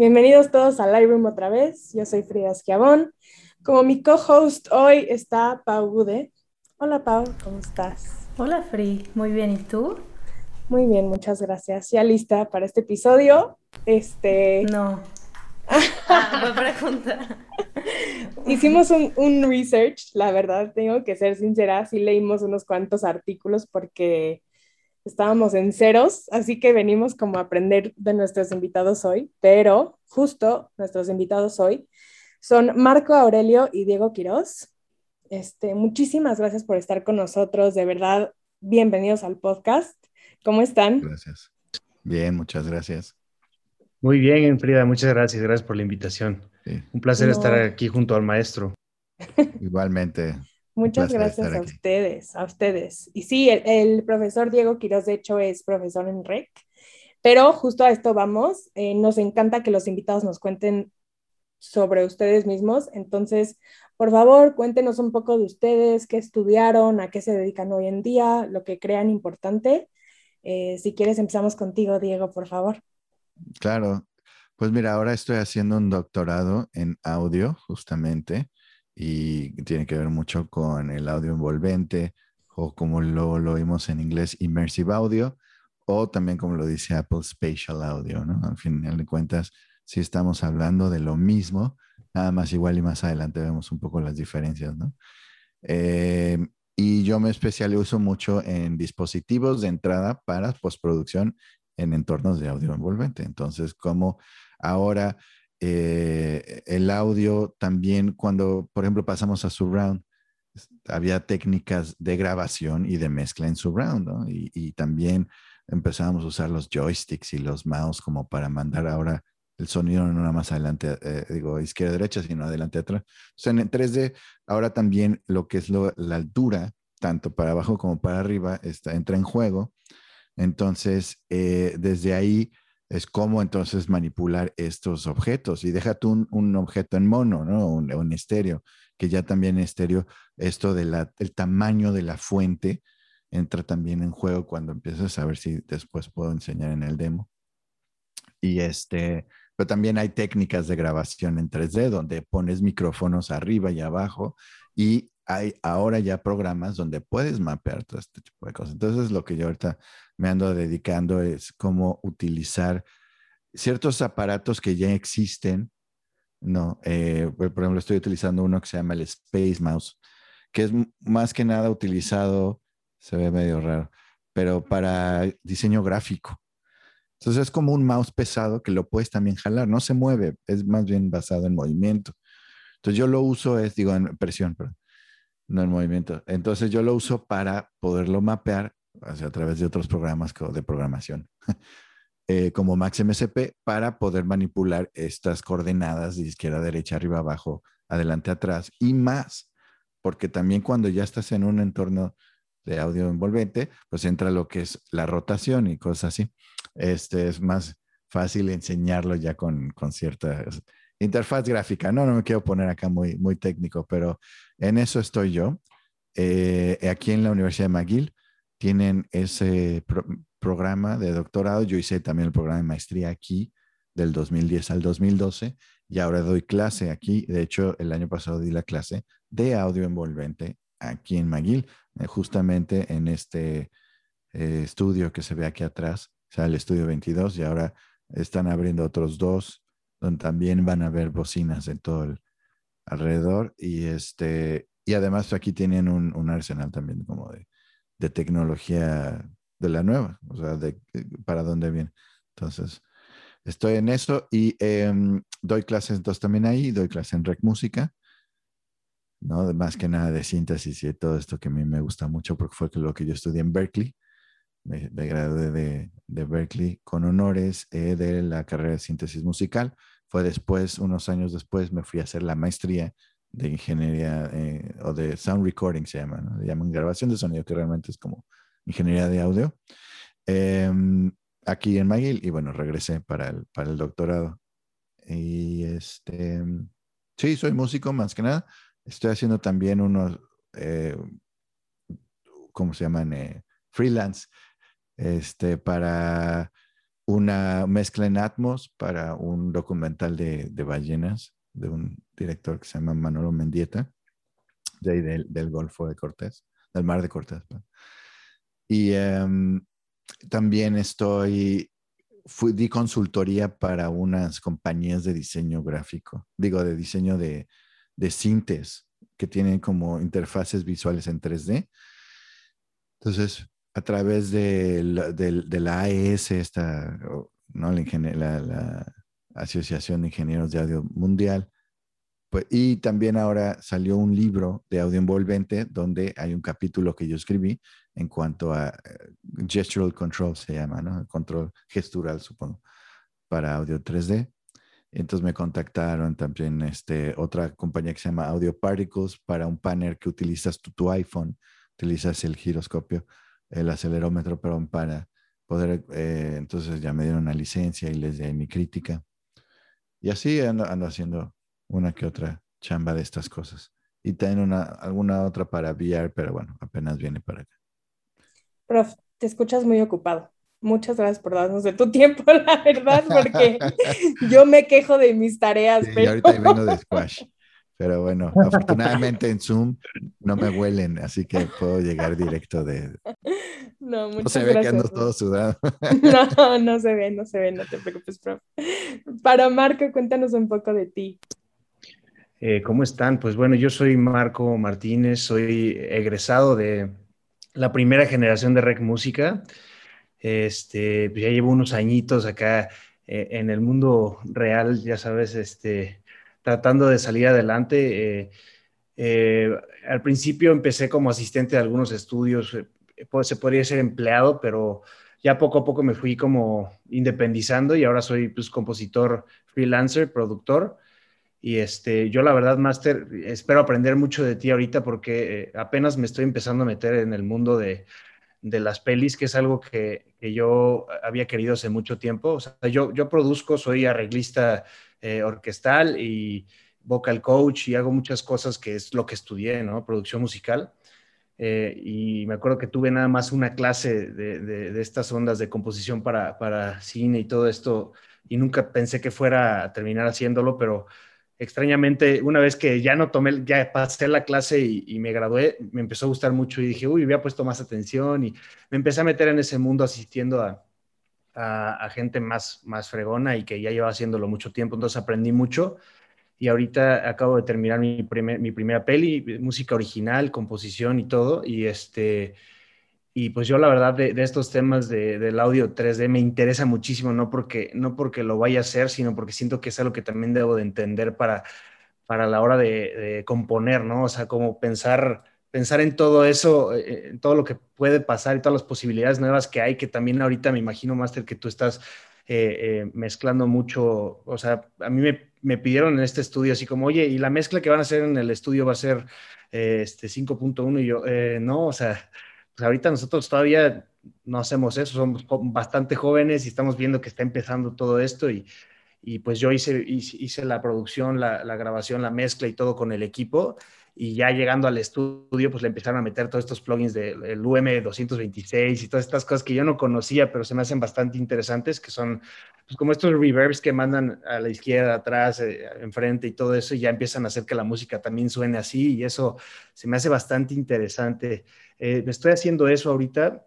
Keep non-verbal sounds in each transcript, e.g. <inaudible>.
Bienvenidos todos al Lightroom otra vez. Yo soy Frida Esquiabón. Como mi co-host hoy está Pau Gude. Hola Pau, ¿cómo estás? Hola Fri, muy bien. ¿Y tú? Muy bien, muchas gracias. ¿Ya lista para este episodio? Este... No. <laughs> ah, pregunta. Hicimos un, un, research, la verdad, tengo que ser sincera, sí leímos unos cuantos artículos porque estábamos en ceros, así que venimos como a aprender de nuestros invitados hoy, pero justo nuestros invitados hoy son Marco Aurelio y Diego Quiroz. Este, muchísimas gracias por estar con nosotros, de verdad, bienvenidos al podcast. ¿Cómo están? Gracias. Bien, muchas gracias. Muy bien, Frida, muchas gracias. Gracias por la invitación. Un placer estar aquí junto al maestro. Igualmente. Muchas gracias a ustedes, a ustedes. Y sí, el, profesor Diego Quiroz, de hecho, es profesor en REC, pero justo a esto vamos. Eh, nos encanta que los invitados nos cuenten sobre ustedes mismos. Entonces, por favor, cuéntenos un poco de ustedes, qué estudiaron, a qué se dedican hoy en día, lo que crean importante. Eh, si quieres, empezamos contigo, Diego, por favor. Claro. Pues mira, ahora estoy haciendo un doctorado en audio, justamente y tiene que ver mucho con el audio envolvente o como lo, lo oímos en inglés, immersive audio, o también como lo dice Apple, spatial audio, ¿no? Al final de cuentas, si estamos hablando de lo mismo, nada más igual y más adelante vemos un poco las diferencias, ¿no? Eh, y yo me especializo mucho en dispositivos de entrada para postproducción en entornos de audio envolvente. Entonces, como ahora eh, el audio también cuando, por ejemplo, pasamos a surround, había técnicas de grabación y de mezcla en surround. Y, también empezamos a usar los joysticks y los mouse como para mandar ahora el sonido no nada más adelante, eh, digo, izquierda, derecha, sino adelante, atrás. En 3D, ahora también lo que es la altura, tanto para abajo como para arriba, está, entra en juego. Entonces, eh, desde ahí es cómo entonces manipular estos objetos. Y déjate un, un objeto en mono, ¿no? Un, un, estéreo, que ya también estéreo, esto del tamaño de la fuente entra también en juego cuando empiezas a ver si después puedo enseñar en el demo. Y este, pero también hay técnicas de grabación en 3D donde pones micrófonos arriba y abajo y hay ahora ya programas donde puedes mapear todo este tipo de cosas. Entonces, lo que yo ahorita me ando dedicando es cómo utilizar ciertos aparatos que ya existen, ¿no? Eh, por ejemplo, estoy utilizando uno que se llama el Space Mouse, que es más que nada utilizado, se ve medio raro, pero para diseño gráfico. Entonces es como un mouse pesado que lo puedes también jalar, no se mueve, es más bien basado en movimiento. Entonces yo lo uso, es, digo, en presión, perdón no en movimiento. Entonces yo lo uso para poderlo mapear a través de otros programas de programación, <laughs> eh, como MaxMSP, para poder manipular estas coordenadas de izquierda, derecha, arriba, abajo, adelante, atrás y más, porque también cuando ya estás en un entorno de audio envolvente, pues entra lo que es la rotación y cosas así. Este es más fácil enseñarlo ya con, con cierta interfaz gráfica. No, no me quiero poner acá muy, muy técnico, pero en eso estoy yo. Eh, aquí en la Universidad de McGill tienen ese programa de doctorado. Yo hice también el programa de maestría aquí del 2010 al 2012 y ahora doy clase aquí. De hecho, el año pasado di la clase de audio envolvente aquí en McGill, eh, justamente en este eh, estudio que se ve aquí atrás, o sea, el estudio 22 y ahora están abriendo otros dos donde también van a haber bocinas en todo el alrededor y este y además aquí tienen un, arsenal también como de, tecnología de la nueva, o sea, de para dónde viene. Entonces, estoy en eso y em, doy clases entonces también ahí, doy clases en Rec Música, ¿no? Más que nada de síntesis y todo esto que a mí me gusta mucho porque fue lo que yo estudié en Berkeley. Me, me gradué de, de, Berkeley con honores eh, de la carrera de síntesis musical fue después, unos años después, me fui a hacer la maestría de ingeniería eh, o de sound recording, se llama, ¿no? llaman grabación de sonido, que realmente es como ingeniería de audio, em, aquí en McGill, y bueno, regresé para el, para el doctorado. Y este, sí, soy músico más que nada. Estoy haciendo también unos, eh, ¿cómo se llaman? Eh, freelance, este, para una mezcla en Atmos para un documental de, ballenas de un director que se llama Manolo Mendieta, de ahí del, Golfo de Cortés, del Mar de Cortés. Y em, también estoy, fui, di consultoría para unas compañías de diseño gráfico, digo, de diseño de, de cintes que tienen como interfaces visuales en 3D. Entonces, a través de la AES, esta, ¿no? la, la, Asociación de Ingenieros de Audio Mundial, pues, y también ahora salió un libro de audio envolvente donde hay un capítulo que yo escribí en cuanto a eh, gestural control, se llama, ¿no? Control gestural, supongo, para audio 3D. Entonces me contactaron también este, otra compañía que se llama Audio Particles para un panel que utilizas tu, tu iPhone, utilizas el giroscopio el acelerómetro, pero para poder, eh, entonces ya me dieron una licencia y les di mi crítica. Y así ando, haciendo una que otra chamba de estas cosas. Y tengo una, alguna otra para VR, pero bueno, apenas viene para acá. Prof, te escuchas muy ocupado. Muchas gracias por darnos de tu tiempo, <laughs> la verdad, porque <laughs> yo me quejo de mis tareas. Y ahorita vengo de squash. <laughs> Pero bueno, afortunadamente en Zoom no me huelen, así que puedo llegar directo de... <laughs> No, muchas no se ve que ando todo sudado. <laughs> No, no se ve, no se ve, no te preocupes, profe. Para Marco, cuéntanos un poco de ti. Eh, ¿Cómo están? Pues bueno, yo soy Marco Martínez, soy egresado de la primera generación de Rec Música. Este, pues ya llevo unos añitos acá eh, en el mundo real, ya sabes, este, tratando de salir adelante. Eh, eh, al principio empecé como asistente de algunos estudios, eh, se podría ser empleado, pero ya poco a poco me fui como independizando y ahora soy pues compositor, freelancer, productor. Y este, yo la verdad, Master, espero aprender mucho de ti ahorita porque apenas me estoy empezando a meter en el mundo de, de las pelis, que es algo que, que, yo había querido hace mucho tiempo. O sea, yo, yo produzco, soy arreglista eh, orquestal y vocal coach y hago muchas cosas que es lo que estudié, ¿no? Producción musical. Eh, y me acuerdo que tuve nada más una clase de, estas ondas de composición para, para, cine y todo esto, y nunca pensé que fuera a terminar haciéndolo, pero extrañamente, una vez que ya no tomé, ya pasé la clase y, y, me gradué, me empezó a gustar mucho y dije, uy, había puesto más atención y me empecé a meter en ese mundo asistiendo a, a, gente más, más fregona y que ya lleva haciéndolo mucho tiempo, entonces aprendí mucho y ahorita acabo de terminar mi, mi primera peli, música original, composición y todo, y este... Y pues yo la verdad de, estos temas de, del audio 3D me interesa muchísimo, no porque, no porque lo vaya a hacer, sino porque siento que es algo que también debo de entender para, para la hora de, de componer, ¿no? O sea, como pensar pensar en todo eso, eh, en todo lo que puede pasar y todas las posibilidades nuevas que hay, que también ahorita me imagino, Master, que tú estás eh, eh, mezclando mucho, o sea, a mí me, pidieron en este estudio así como, oye, y la mezcla que van a hacer en el estudio va a ser este 5.1 y yo, no, o sea, pues ahorita nosotros todavía no hacemos eso, somos bastante jóvenes y estamos viendo que está empezando todo esto y, y pues yo hice, hice, la producción, la, la grabación, la mezcla y todo con el equipo y ya llegando al estudio, pues le empezaron a meter todos estos plugins del UM226 y todas estas cosas que yo no conocía, pero se me hacen bastante interesantes, que son pues, como estos reverbs que mandan a la izquierda, atrás, eh, enfrente y todo eso, y ya empiezan a hacer que la música también suene así, y eso se me hace bastante interesante. Eh, estoy haciendo eso ahorita,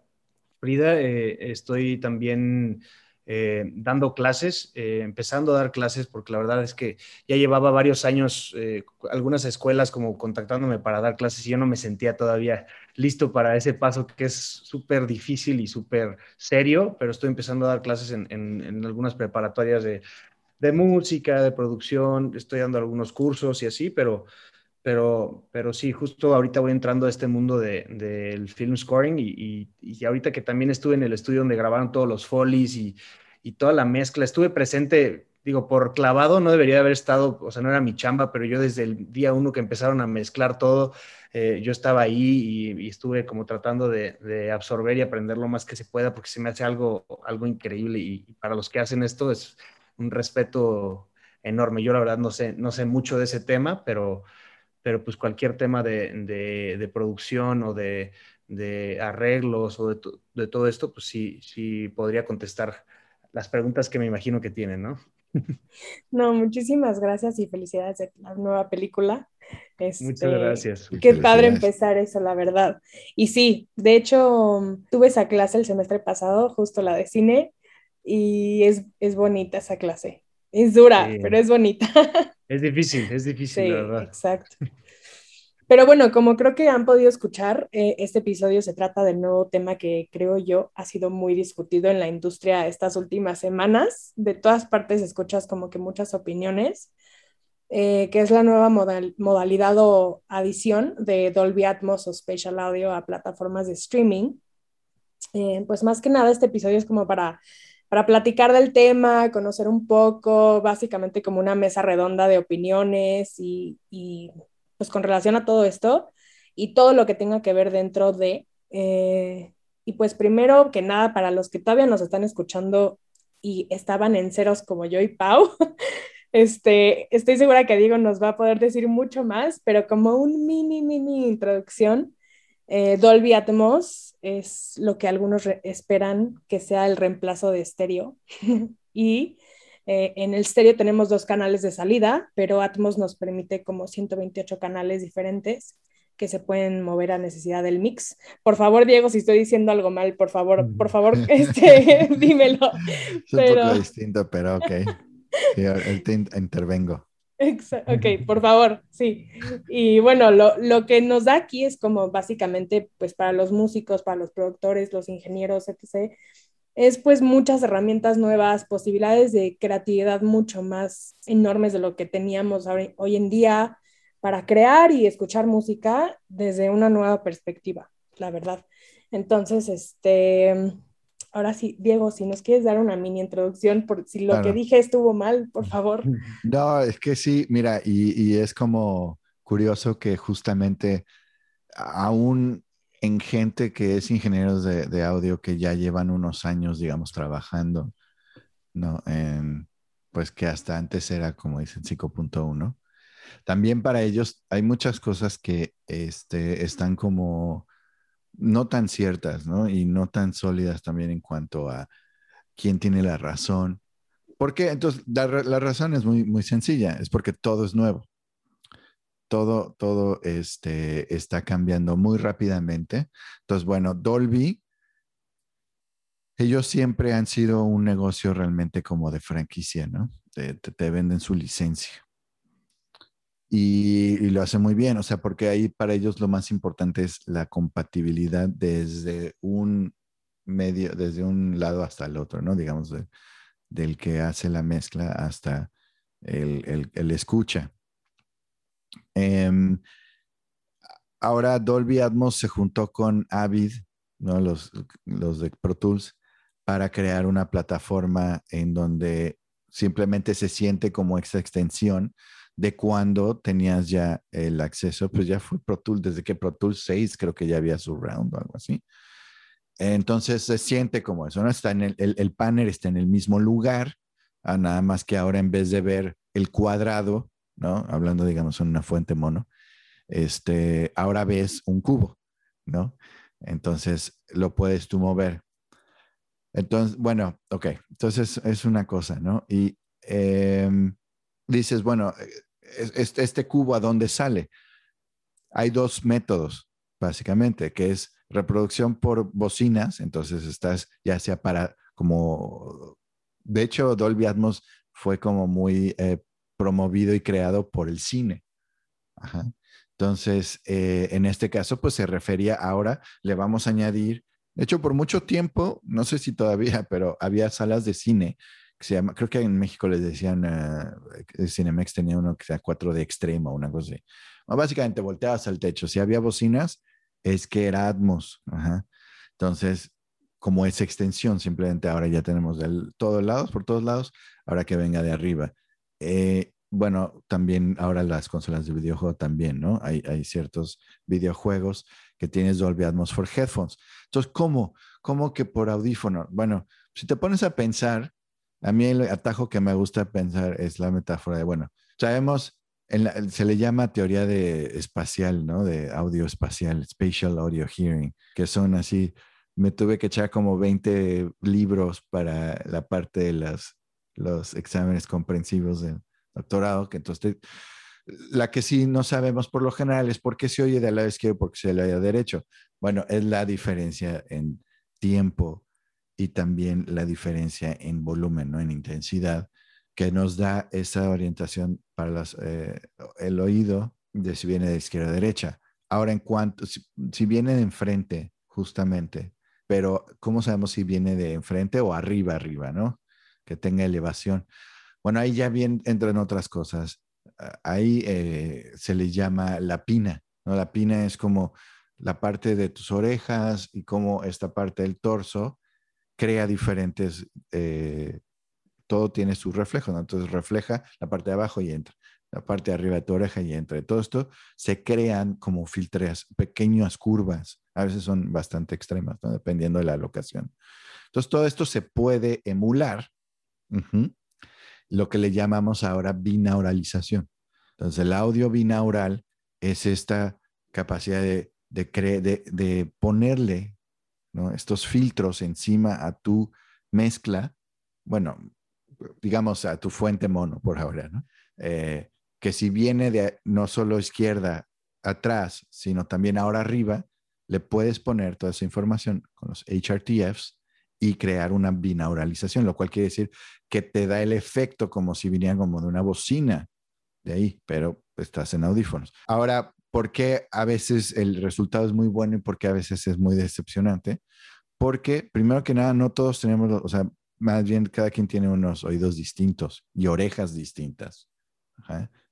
Frida, eh, estoy también eh, dando clases, eh, empezando a dar clases, porque la verdad es que ya llevaba varios años, eh, algunas escuelas como contactándome para dar clases y yo no me sentía todavía listo para ese paso que es súper difícil y súper serio, pero estoy empezando a dar clases en, en, algunas preparatorias de, de, música, de producción, estoy dando algunos cursos y así, pero... Pero, pero sí, justo ahorita voy entrando a este mundo del de, film scoring y, y, ahorita que también estuve en el estudio donde grabaron todos los folies y, y toda la mezcla. Estuve presente, digo, por clavado, no debería haber estado, o sea, no era mi chamba, pero yo desde el día uno que empezaron a mezclar todo, eh, yo estaba ahí y, estuve como tratando de, absorber y aprender lo más que se pueda, porque se me hace algo, algo increíble y, para los que hacen esto es un respeto enorme. Yo la verdad no sé, no sé mucho de ese tema, pero, pero pues cualquier tema de, de producción o de, arreglos o de, todo esto, pues sí, sí podría contestar las preguntas que me imagino que tienen, ¿no? <laughs> No, muchísimas gracias y felicidades de la nueva película. Muchas este, gracias. Qué padre empezar eso, la verdad. Y sí, de hecho, tuve esa clase el semestre pasado, justo la de cine, y es, es bonita esa clase. Es dura, pero es bonita. <laughs> Es difícil, es difícil, la verdad. Exacto. Pero bueno, como creo que han podido escuchar, eh, este episodio se trata del nuevo tema que creo yo ha sido muy discutido en la industria estas últimas semanas. De todas partes escuchas como que muchas opiniones, eh, que es la nueva modalidad o adición de Dolby Atmos o Spatial Audio a plataformas de streaming. Eh, pues más que nada este episodio es como para, para platicar del tema, conocer un poco, básicamente como una mesa redonda de opiniones y, pues con relación a todo esto y todo lo que tenga que ver dentro de... Eh, y pues primero que nada, para los que todavía nos están escuchando y estaban en ceros como yo y Pau, <laughs> este, estoy segura que Diego nos va a poder decir mucho más, pero como un mini, mini introducción, eh, Dolby Atmos es lo que algunos esperan que sea el reemplazo de estéreo <laughs> y eh, en el stereo tenemos dos canales de salida, pero Atmos nos permite como 128 canales diferentes que se pueden mover a necesidad del mix. Por favor, Diego, si estoy diciendo algo mal, por favor, por favor, <laughs> este, <laughs> dímelo. Es un poco distinto, pero ok. Sí, te intervengo. Ok, por favor, sí. Y bueno, lo, lo, que nos da aquí es como básicamente, pues para los músicos, para los productores, los ingenieros, etc., es pues muchas herramientas nuevas, posibilidades de creatividad mucho más enormes de lo que teníamos hoy en día para crear y escuchar música desde una nueva perspectiva, la verdad. Entonces, este, ahora sí, Diego, si nos quieres dar una mini introducción, por si lo que dije estuvo mal, por favor. <laughs> No, es que sí, mira, y, y es como curioso que justamente aún en gente que es ingenieros de, audio que ya llevan unos años, digamos, trabajando, ¿no? En, pues que hasta antes era, como dicen, 5.1. También para ellos hay muchas cosas que este, están como no tan ciertas, ¿no? Y no tan sólidas también en cuanto a quién tiene la razón. Porque entonces la, razón es muy, muy sencilla, es porque todo es nuevo todo, todo este, está cambiando muy rápidamente. Entonces, bueno, Dolby, ellos siempre han sido un negocio realmente como de franquicia, ¿no? Te, venden su licencia. Y, y, lo hace muy bien, o sea, porque ahí para ellos lo más importante es la compatibilidad desde un medio, desde un lado hasta el otro, ¿no? Digamos, del que hace la mezcla hasta el, el, el escucha. Em, ahora Dolby Atmos se juntó con Avid, ¿no? los, los de Pro Tools, para crear una plataforma en donde simplemente se siente como esa extensión de cuando tenías ya el acceso, pues ya fue Pro Tools, desde que Pro Tools 6 creo que ya había su round o algo así. Entonces se siente como eso, ¿no? Está en el, el, el panel está en el mismo lugar, ah, nada más que ahora en vez de ver el cuadrado, ¿no? Hablando, digamos, en una fuente mono, este, ahora ves un cubo, ¿no? Entonces lo puedes tú mover. Entonces, bueno, ok, entonces es una cosa, ¿no? Y em, dices, bueno, este, este cubo a dónde sale? Hay dos métodos, básicamente, que es reproducción por bocinas, entonces estás ya sea para como, de hecho, Dolby Atmos fue como muy eh, promovido y creado por el cine. Entonces, eh, en este caso, pues se refería ahora, le vamos a añadir, de hecho, por mucho tiempo, no sé si todavía, <laughs> pero había salas de cine que se llama, creo que en México les decían, uh, Cinemex tenía uno que sea 4 de extremo, una cosa así. básicamente volteabas al techo, si había bocinas, es que era Atmos. Entonces, como es extensión, simplemente ahora ya tenemos de todos lados, por todos lados, ahora que venga de arriba. Eh, bueno, también ahora las consolas de videojuego también, ¿no? Hay, hay ciertos videojuegos que tienes Dolby Atmos for headphones. Entonces, ¿cómo? ¿Cómo que por audífono? Bueno, si te pones a pensar, a mí el atajo que me gusta pensar es la metáfora de, bueno, sabemos, se le llama teoría de espacial, ¿no? De audio espacial, spatial audio hearing, que son así me tuve que echar como 20 libros para la parte de las, los exámenes comprensivos del doctorado, que entonces la que sí no sabemos por lo general es por qué se oye del lado izquierdo por qué se oye del derecho. Bueno, es la diferencia en tiempo y también la diferencia en volumen, ¿no? en intensidad, que nos da esa orientación para eh, el oído de si viene de izquierda a derecha. Ahora, en cuanto, si, viene de enfrente, justamente, pero ¿cómo sabemos si viene de enfrente o arriba, arriba, ¿no? Que tenga elevación. Bueno, ahí ya bien entran otras cosas. Ahí eh, se le llama la pina, ¿no? La pina es como la parte de tus orejas y como esta parte del torso crea diferentes, eh, todo tiene su reflejo, ¿no? Entonces refleja la parte de abajo y entra, la parte de arriba de tu oreja y entra. todo esto se crean como filtras, pequeñas curvas, a veces son bastante extremas. Dependiendo de la locación. Entonces todo esto se puede emular, lo que le llamamos ahora binauralización. Entonces el audio binaural es esta capacidad de de, ponerle estos filtros encima a tu mezcla, bueno, digamos a tu fuente mono por ahora, eh, que si viene de no solo izquierda atrás, sino también ahora arriba, le puedes poner toda esa información con los HRTFs y crear una binauralización, lo cual quiere decir que te da el efecto como si viniera como de una bocina de ahí, pero estás en audífonos. Ahora, ¿Por qué a veces el resultado es muy bueno y por qué a veces es muy decepcionante? Porque, primero que nada, no todos tenemos, o sea, más bien cada quien tiene unos oídos distintos y orejas distintas.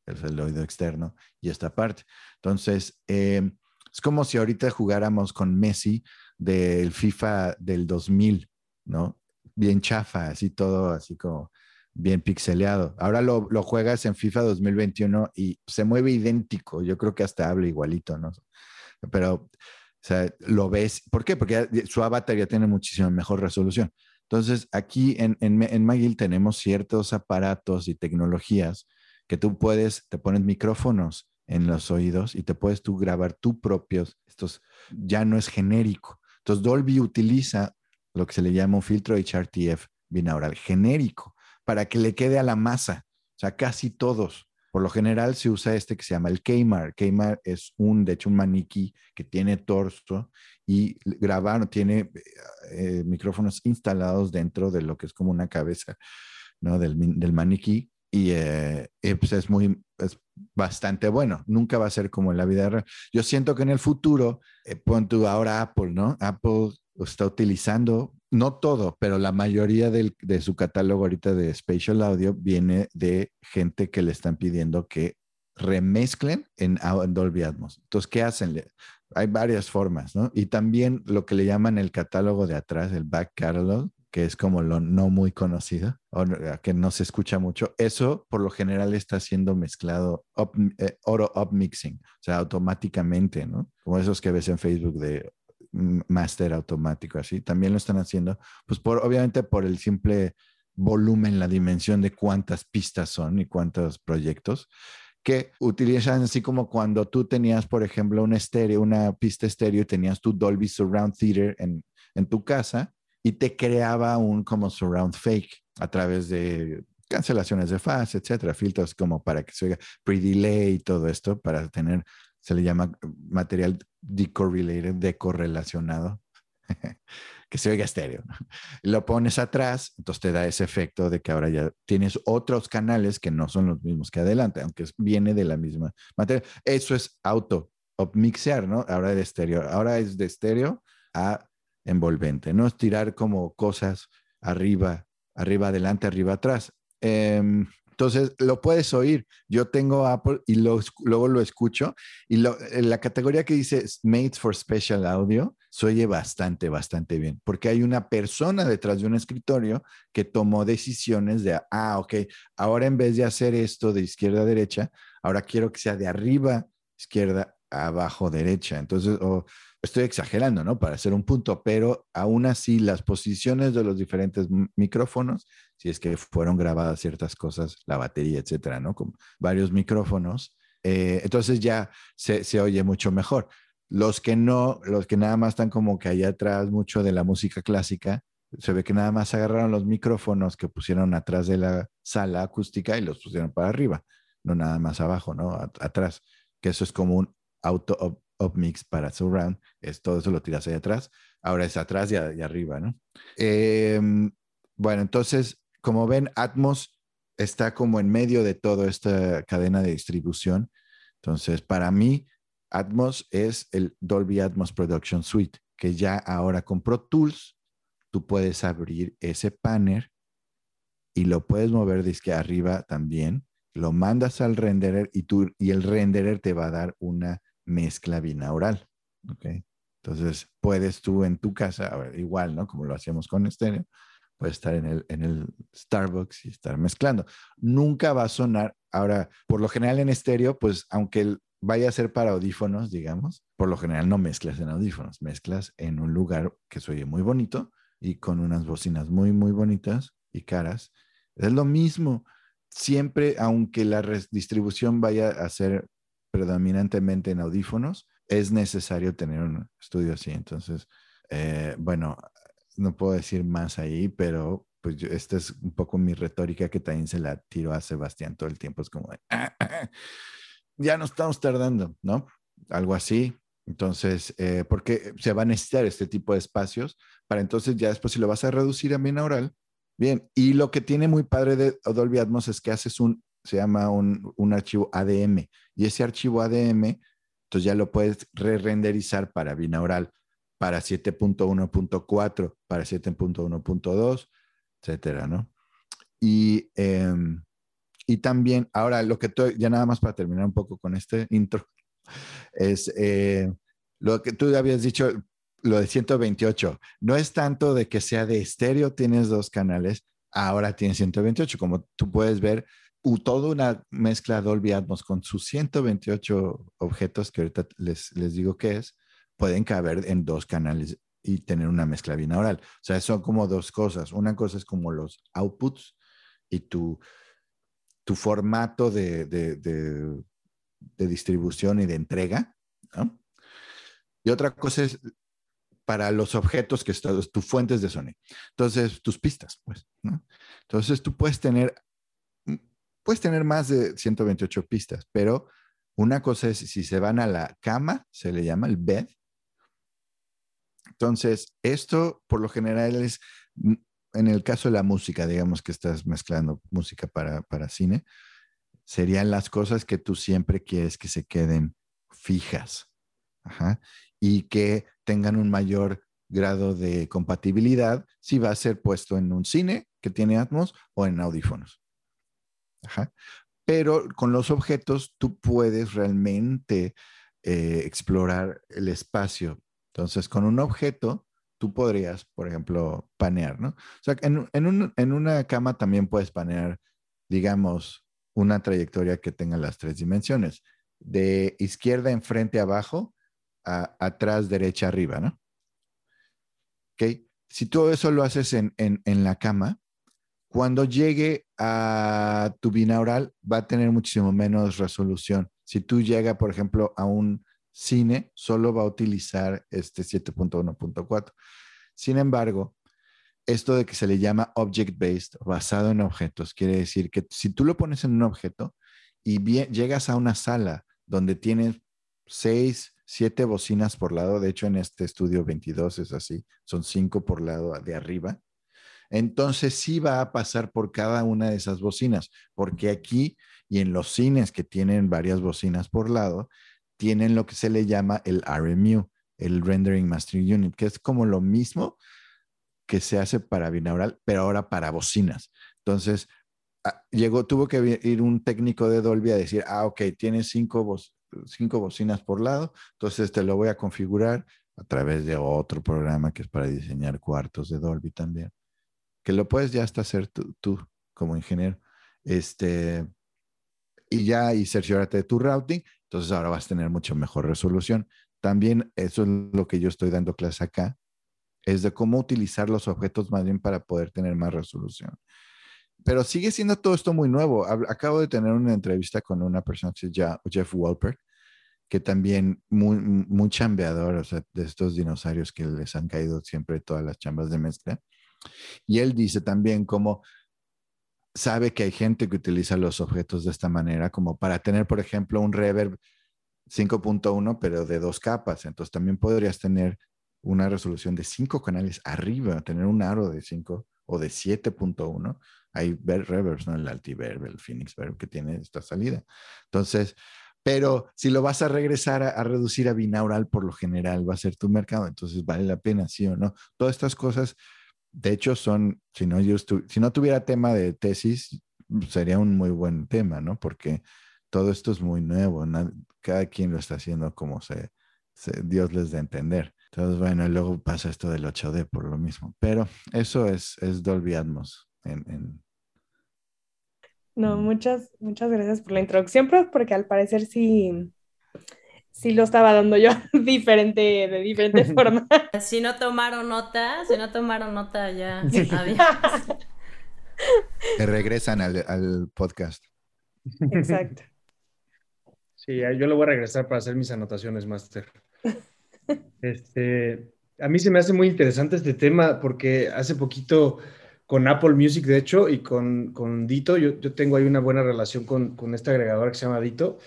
Es el oído externo y esta parte. Entonces, em, es como si ahorita jugáramos con Messi del FIFA del 2000, ¿no? Bien chafa, así todo, así como bien pixeleado. Ahora lo, juegas en FIFA 2021 y se mueve idéntico. Yo creo que hasta habla igualito, ¿no? Pero, o sea, lo ves. ¿Por qué? Porque su avatar ya tiene muchísimo mejor resolución. Entonces, aquí en, en, en Magil tenemos ciertos aparatos y tecnologías que tú puedes, te pones micrófonos en los oídos y te puedes tú grabar tú propios. Estos ya no es genérico. Entonces, Dolby utiliza lo que se le llama un filtro HRTF binaural genérico para que le quede a la masa. O sea, casi todos. Por lo general se usa este que se llama el Keymar. Keymar es un, de hecho, un maniquí que tiene torso y grabar, tiene eh, micrófonos instalados dentro de lo que es como una cabeza, ¿no? Del, maniquí. Y, eh, pues es muy, es bastante bueno. Nunca va a ser como en la vida real. Yo siento que en el futuro, eh, pon tú ahora Apple, ¿no? Apple está utilizando no todo, pero la mayoría de su catálogo ahorita de Spatial Audio viene de gente que le están pidiendo que remezclen en, Dolby Atmos. Entonces, ¿qué hacen? Hay varias formas, ¿no? Y también lo que le llaman el catálogo de atrás, el back catalog, que es como lo no muy conocido, o que no se escucha mucho. Eso por lo general está siendo mezclado up, eh, auto up mixing, o sea, automáticamente, ¿no? Como esos que ves en Facebook de máster automático, así. También lo están haciendo, pues por, obviamente por el simple volumen, la dimensión de cuántas pistas son y cuántos proyectos que utilizan así como cuando tú tenías, por ejemplo, un estéreo, una pista estéreo y tenías tu Dolby Surround Theater en, en tu casa y te creaba un como surround fake a través de cancelaciones de fase, etcétera, filtros como para que se oiga pre-delay y todo esto para tener se le llama material decorrelated, decorrelacionado, <laughs> que se oiga estéreo. Lo pones atrás, entonces te da ese efecto de que ahora ya tienes otros canales que no son los mismos que adelante, aunque viene de la misma materia. Eso es auto mixear, ¿no? Ahora de estéreo, ahora es de estéreo a envolvente, no es tirar como cosas arriba, arriba, adelante, arriba, atrás. Em, entonces, lo puedes oír. Yo tengo Apple y luego lo escucho y la categoría que dice Made for Special Audio se oye bastante, bastante bien, porque hay una persona detrás de un escritorio que tomó decisiones de, ah, ok, ahora en vez de hacer esto de izquierda a derecha, ahora quiero que sea de arriba, izquierda, abajo, derecha. Entonces, estoy exagerando, ¿no? Para hacer un punto, pero aún así las posiciones de los diferentes micrófonos si es que fueron grabadas ciertas cosas, la batería, etcétera, ¿no? Con varios micrófonos. Eh, entonces ya se, se, oye mucho mejor. Los que no, los que nada más están como que allá atrás mucho de la música clásica, se ve que nada más agarraron los micrófonos que pusieron atrás de la sala acústica y los pusieron para arriba, no nada más abajo, ¿no? atrás, que eso es como un auto up, mix para surround, es todo eso lo tiras ahí atrás, ahora es atrás y, arriba, ¿no? Em, bueno, entonces, como ven, Atmos está como en medio de toda esta cadena de distribución. Entonces, para mí, Atmos es el Dolby Atmos Production Suite, que ya ahora con Pro Tools tú puedes abrir ese panel y lo puedes mover desde arriba también. Lo mandas al renderer y, tú, y el renderer te va a dar una mezcla binaural. ¿okay? Entonces, puedes tú en tu casa, igual, ¿no? Como lo hacíamos con estéreo, estar en el, en el Starbucks y estar mezclando. Nunca va a sonar. Ahora, por lo general en estéreo, pues aunque vaya a ser para audífonos, digamos, por lo general no mezclas en audífonos, mezclas en un lugar que se oye muy bonito y con unas bocinas muy, muy bonitas y caras. Es lo mismo. Siempre, aunque la distribución vaya a ser predominantemente en audífonos, es necesario tener un estudio así. Entonces, eh, bueno, no puedo decir más ahí, pero pues esta es un poco mi retórica que también se la tiro a Sebastián todo el tiempo. Es como, ya no estamos tardando, ¿no? Algo así. Entonces, eh, porque se va a necesitar este tipo de espacios para entonces ya después si lo vas a reducir a binaural, bien. Y lo que tiene muy padre de Dolby es que haces un, se llama un, un archivo ADM y ese archivo ADM, entonces ya lo puedes re-renderizar para binaural, para 7.1.4, para 7.1.2, etcétera, ¿no? Y, em, y también, ahora lo que tú, ya nada más para terminar un poco con este intro, es eh, lo que tú habías dicho, lo de 128. No es tanto de que sea de estéreo, tienes dos canales, ahora tienes 128. Como tú puedes ver, toda una mezcla Dolby Atmos con sus 128 objetos, que ahorita les, les digo qué es, pueden caber en dos canales y tener una mezcla binaural. O sea, son como dos cosas. Una cosa es como los outputs y tu, tu formato de, de, de, distribución y de entrega. Y otra cosa es para los objetos que están, tus fuentes de sonido. Entonces, tus pistas, pues, ¿no? Entonces, tú puedes tener, puedes tener más de 128 pistas, pero una cosa es si se van a la cama, se le llama el bed. Entonces, esto por lo general es, en el caso de la música, digamos que estás mezclando música para, para cine, serían las cosas que tú siempre quieres que se queden fijas. Y que tengan un mayor grado de compatibilidad si va a ser puesto en un cine que tiene Atmos o en audífonos. Pero con los objetos tú puedes realmente eh, explorar el espacio. Entonces, con un objeto, tú podrías, por ejemplo, panear, ¿no? O sea, en, en una cama también puedes panear, digamos, una trayectoria que tenga las tres dimensiones. De izquierda en frente abajo atrás, derecha, arriba, ¿no? ¿Ok? Si todo eso lo haces en, la cama, cuando llegue a tu binaural va a tener muchísimo menos resolución. Si tú llegas, por ejemplo, a un cine, solo va a utilizar este 7.1.4. Sin embargo, esto de que se le llama object-based, basado en objetos, quiere decir que si tú lo pones en un objeto y llegas a una sala donde tienes seis, siete bocinas por lado, de hecho en este estudio 22 es así, son cinco por lado de arriba. Entonces sí va a pasar por cada una de esas bocinas, porque aquí y en los cines que tienen varias bocinas por lado, tienen lo que se le llama el RMU, el Rendering Mastering Unit, que es como lo mismo que se hace para binaural, pero ahora para bocinas. Entonces, ah, llegó, tuvo que ir un técnico de Dolby a decir, ah, ok, tiene cinco, bocinas cinco bocinas por lado. Entonces te lo voy a configurar a través de otro programa que es para diseñar cuartos de Dolby también. Que lo puedes ya hasta hacer tú, como ingeniero. Este, y ya y cerciórate de tu routing. Entonces ahora vas a tener mucho mejor resolución. También eso es lo que yo estoy dando clase acá, es de cómo utilizar los objetos más bien para poder tener más resolución pero sigue siendo todo esto muy nuevo. Acabo de tener una entrevista con una persona que se llama Jeff Walper, que también muy, muy chambeador, o sea, de estos dinosaurios que les han caído siempre todas las chambas de mezcla. Y él dice también como sabe que hay gente que utiliza los objetos de esta manera, como para tener, por ejemplo, un reverb 5.1, pero de dos capas. Entonces también podrías tener una resolución de cinco canales arriba, tener un aro de 5 o de 7.1. Hay reverbs, ¿no? El Altiverb, el Phoenix Verb que tiene esta salida. Entonces, pero si lo vas a regresar a, reducir a binaural, por lo general va a ser tu mercado, entonces vale la pena, sí o no. Todas estas cosas, de hecho, son, si no, yo si no tuviera tema de tesis, sería un muy buen tema, ¿no? Porque todo esto es muy nuevo, cada quien lo está haciendo como se, Dios les da a entender. Entonces, bueno, luego pasa esto del 8D por lo mismo, pero eso es, es Dolby Atmos en no, muchas, muchas gracias por la introducción, porque al parecer sí, sí lo estaba dando yo <laughs> diferente, de diferente <laughs> forma. Si no tomaron nota, si no tomaron nota ya. <laughs> Te regresan al, podcast. Exacto. Sí, yo lo voy a regresar para hacer mis anotaciones, Master. Este, a mí se me hace muy interesante este tema porque hace poquito con Apple Music, de hecho, y con, con Dito. Yo, yo, tengo ahí una buena relación con, con este agregador que se llama Dito.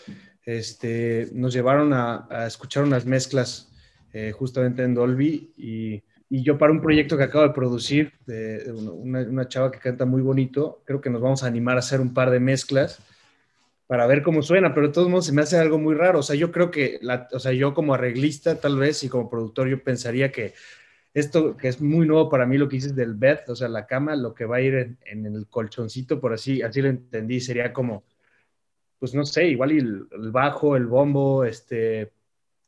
Este, nos llevaron a, a escuchar unas mezclas eh, justamente en Dolby y, y, yo para un proyecto que acabo de producir, de, una, una, chava que canta muy bonito, creo que nos vamos a animar a hacer un par de mezclas para ver cómo suena, pero de todos modos se me hace algo muy raro. O sea, yo creo que, la, o sea, yo como arreglista tal vez y como productor, yo pensaría que esto que es muy nuevo para mí, lo que dices del bed, o sea, la cama, lo que va a ir en, el colchoncito, por así, así lo entendí, sería como, pues no sé, igual el, bajo, el bombo, este,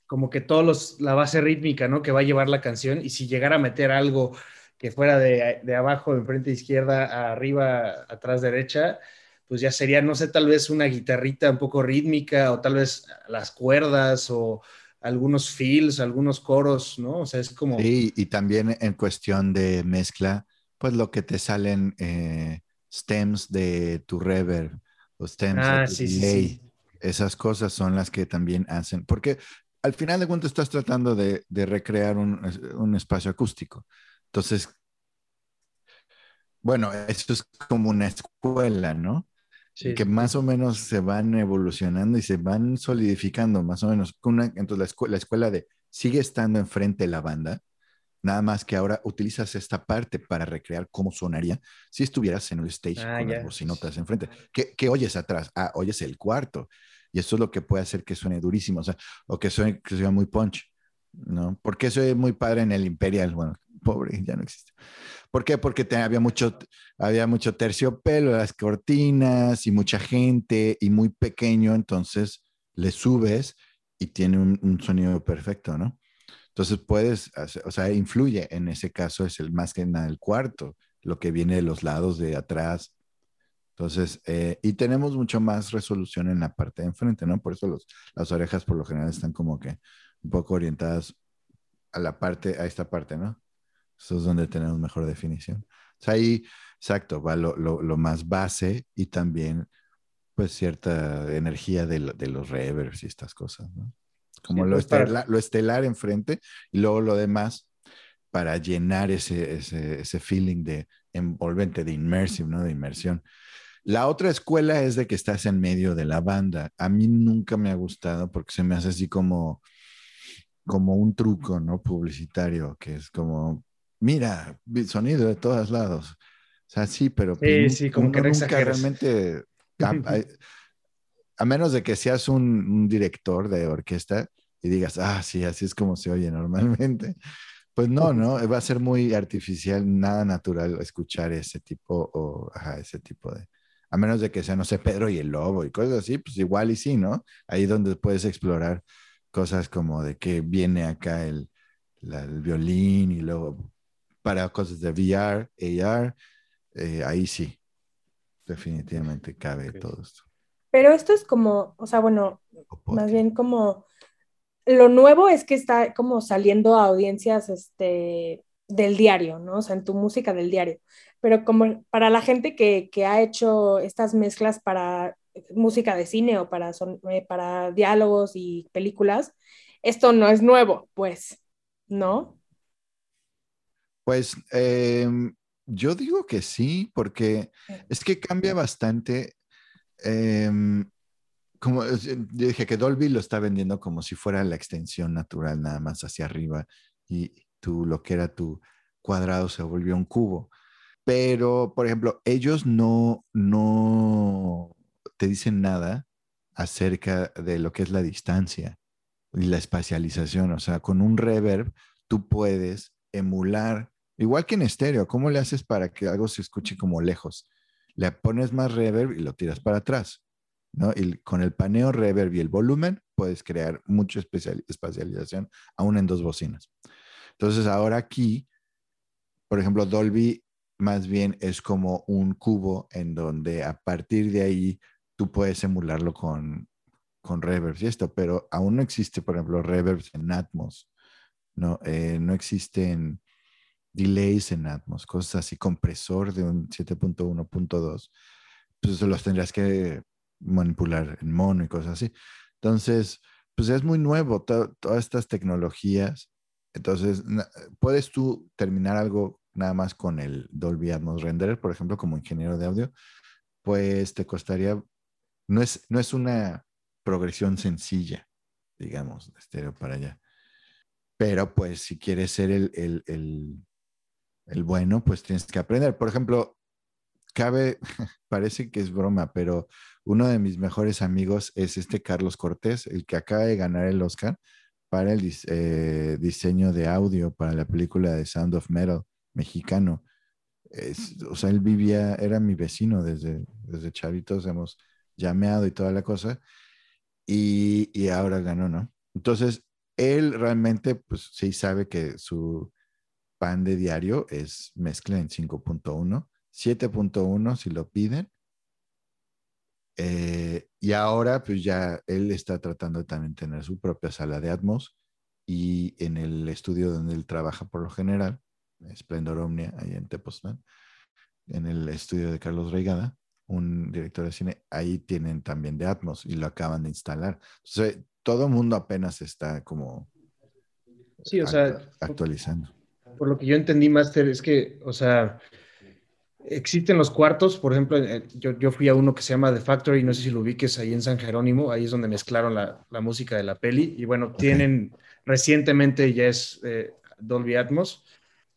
como que todos los, la base rítmica, ¿no? Que va a llevar la canción, y si llegara a meter algo que fuera de, de abajo, de frente izquierda, arriba, atrás derecha, pues ya sería, no sé, tal vez una guitarrita un poco rítmica, o tal vez las cuerdas, o algunos fills, algunos coros, ¿no? O sea, es como... Sí, y también en cuestión de mezcla, pues lo que te salen eh, stems de tu reverb o stems ah. Esas cosas son las que también hacen, porque al final de cuentas estás tratando de, de recrear un, un, espacio acústico. Entonces, bueno, esto es como una escuela, ¿no? que más o menos se van evolucionando y se van solidificando, más o menos. entonces, la, escuela, la escuela de sigue estando enfrente de la banda, nada más que ahora utilizas esta parte para recrear cómo sonaría si estuvieras en el stage ah, con las bocinotas enfrente. ¿Qué, ¿Qué, oyes atrás? Ah, oyes el cuarto. Y eso es lo que puede hacer que suene durísimo, o sea, o que suene, que suene muy punch, ¿no? Porque eso es muy padre en el Imperial, bueno, pobre, ya no existe. ¿Por qué? Porque había, mucho, había mucho terciopelo, las cortinas y mucha gente y muy pequeño, entonces le subes y tiene un, sonido perfecto, ¿no? Entonces puedes, o sea, influye en ese caso, es el más que nada el cuarto, lo que viene de los lados de atrás. Entonces, eh, y tenemos mucho más resolución en la parte de enfrente, ¿no? Por eso los, las orejas por lo general están como que un poco orientadas a la parte, a esta parte, ¿no? Eso es donde tenemos mejor definición. O sea, ahí, exacto, va lo, lo, lo más base y también, pues, cierta energía de, de los reverbs y estas cosas, ¿no? Como lo, pues, estelar, lo estelar enfrente y luego lo demás para llenar ese, ese, ese feeling de envolvente, de immersive, ¿no? De inmersión. La otra escuela es de que estás en medio de la banda. A mí nunca me ha gustado porque se me hace así como, como un truco, ¿no? Publicitario, que es como, mira, sonido de todos lados. O sea, sí, pero pues sí, sí, como que nunca realmente, <laughs> a, menos de que seas un, director de orquesta y digas, ah, sí, así es como se oye normalmente. Pues no, ¿no? Va a ser muy artificial, nada natural escuchar ese tipo o ajá, ese tipo de, a menos de que sea, no sé, Pedro y el Lobo y cosas así, pues igual y sí, ¿no? Ahí donde puedes explorar cosas como de que viene acá el, el violín y luego para cosas de VR, AR, eh, ahí sí, definitivamente cabe todo esto. Pero esto es como, o sea, bueno, más bien como, lo nuevo es que está como saliendo a audiencias este, del diario, ¿no? O sea, en tu música del diario. Pero como para la gente que, que ha hecho estas mezclas para música de cine o para, son, eh, para diálogos y películas, esto no es nuevo, pues, ¿no? Pues em, yo digo que sí, porque es que cambia bastante. Em, como yo dije que Dolby lo está vendiendo como si fuera la extensión natural nada más hacia arriba y tú lo que era tu cuadrado se volvió un cubo. Pero, por ejemplo, ellos no, no te dicen nada acerca de lo que es la distancia y la espacialización. O sea, con un reverb tú puedes emular, igual que en estéreo, ¿cómo le haces para que algo se escuche como lejos? Le pones más reverb y lo tiras para atrás. ¿No? Y con el paneo, reverb y el volumen puedes crear mucha espacialización aún en dos bocinas. Entonces ahora aquí, por ejemplo, Dolby más bien es como un cubo en donde a partir de ahí tú puedes emularlo con, con reverbs y esto, pero aún no existe, por ejemplo, reverbs en Atmos, no, eh, no existen delays en Atmos, cosas así, compresor de un 7.1.2, pues los tendrías que manipular en mono y cosas así. Entonces, pues es muy nuevo todas estas tecnologías. Entonces, puedes tú terminar algo nada más con el Dolby Atmos Renderer, por ejemplo, como ingeniero de audio, pues te costaría, no es, no es una progresión sencilla, digamos, de estéreo para allá. Pero pues si quieres ser el, el, el, el bueno, pues tienes que aprender. Por ejemplo, cabe, <laughs> parece que es broma, pero uno de mis mejores amigos es este Carlos Cortés, el que acaba de ganar el Oscar para el eh, diseño de audio para la película de Sound of Metal mexicano. o sea, él vivía, era mi vecino desde, desde chavitos, hemos llameado y toda la cosa, y, y ahora ganó, ¿no? Entonces, él realmente, pues sí sabe que su pan de diario es mezcla en 5.1, 7.1 si lo piden, eh, y ahora, pues ya él está tratando de también tener su propia sala de Atmos y en el estudio donde él trabaja por lo general, Splendor Omnia, ahí en Tepoztlán, en el estudio de Carlos Reigada, un director de cine, ahí tienen también de Atmos y lo acaban de instalar. Entonces, todo el mundo apenas está como sí, o sea, actualizando. Por lo que yo entendí, Master, es que, o sea, Existen los cuartos, por ejemplo, eh, yo, yo, fui a uno que se llama The Factory, no sé si lo ubiques ahí en San Jerónimo, ahí es donde mezclaron la, la música de la peli, y bueno, tienen, recientemente ya es eh, Dolby Atmos,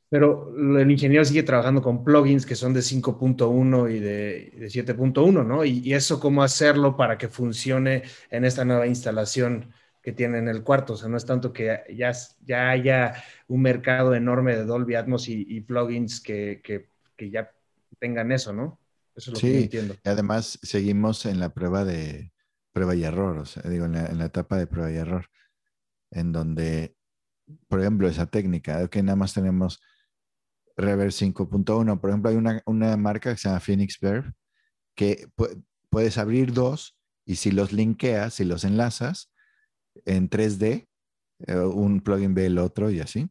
pero el ingeniero sigue trabajando con plugins que son de 5.1 y de, de 7.1, ¿no? Y, y, eso, cómo hacerlo para que funcione en esta nueva instalación que tiene en el cuarto, o sea, no es tanto que ya, ya haya un mercado enorme de Dolby Atmos y, y plugins que, que, que ya tengan eso, ¿no? Eso es lo que entiendo. Y además seguimos en la prueba de prueba y error, o sea, digo, en la, etapa de prueba y error, en donde, por ejemplo, esa técnica, que nada más tenemos Reverse 5.1, por ejemplo, hay una, una, marca que se llama Phoenix Verb, que puedes abrir dos y si los linkeas, si los enlazas en 3D, eh, un plugin ve el otro y así.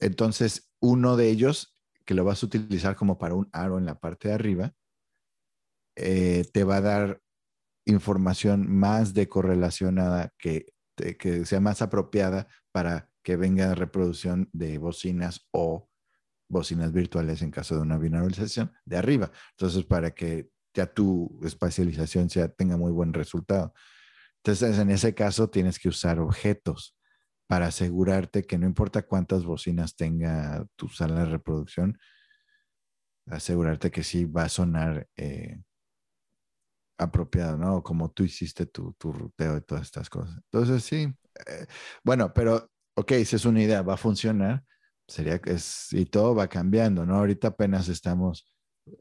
Entonces, uno de ellos que lo vas a utilizar como para un aro en la parte de arriba, eh, te va a dar información más de correlacionada que, que sea más apropiada para que venga reproducción de bocinas o bocinas virtuales en caso de una binauralización de arriba. Entonces, para que ya tu espacialización sea, tenga muy buen resultado. Entonces, en ese caso, tienes que usar objetos para asegurarte que no importa cuántas bocinas tenga tu sala de reproducción, asegurarte que sí va a sonar eh, apropiado, ¿no? Como tú hiciste tu, tu, ruteo y todas estas cosas. Entonces, sí. Eh, bueno, pero, ok, si es una idea, va a funcionar, sería que es, y todo va cambiando, ¿no? Ahorita apenas estamos,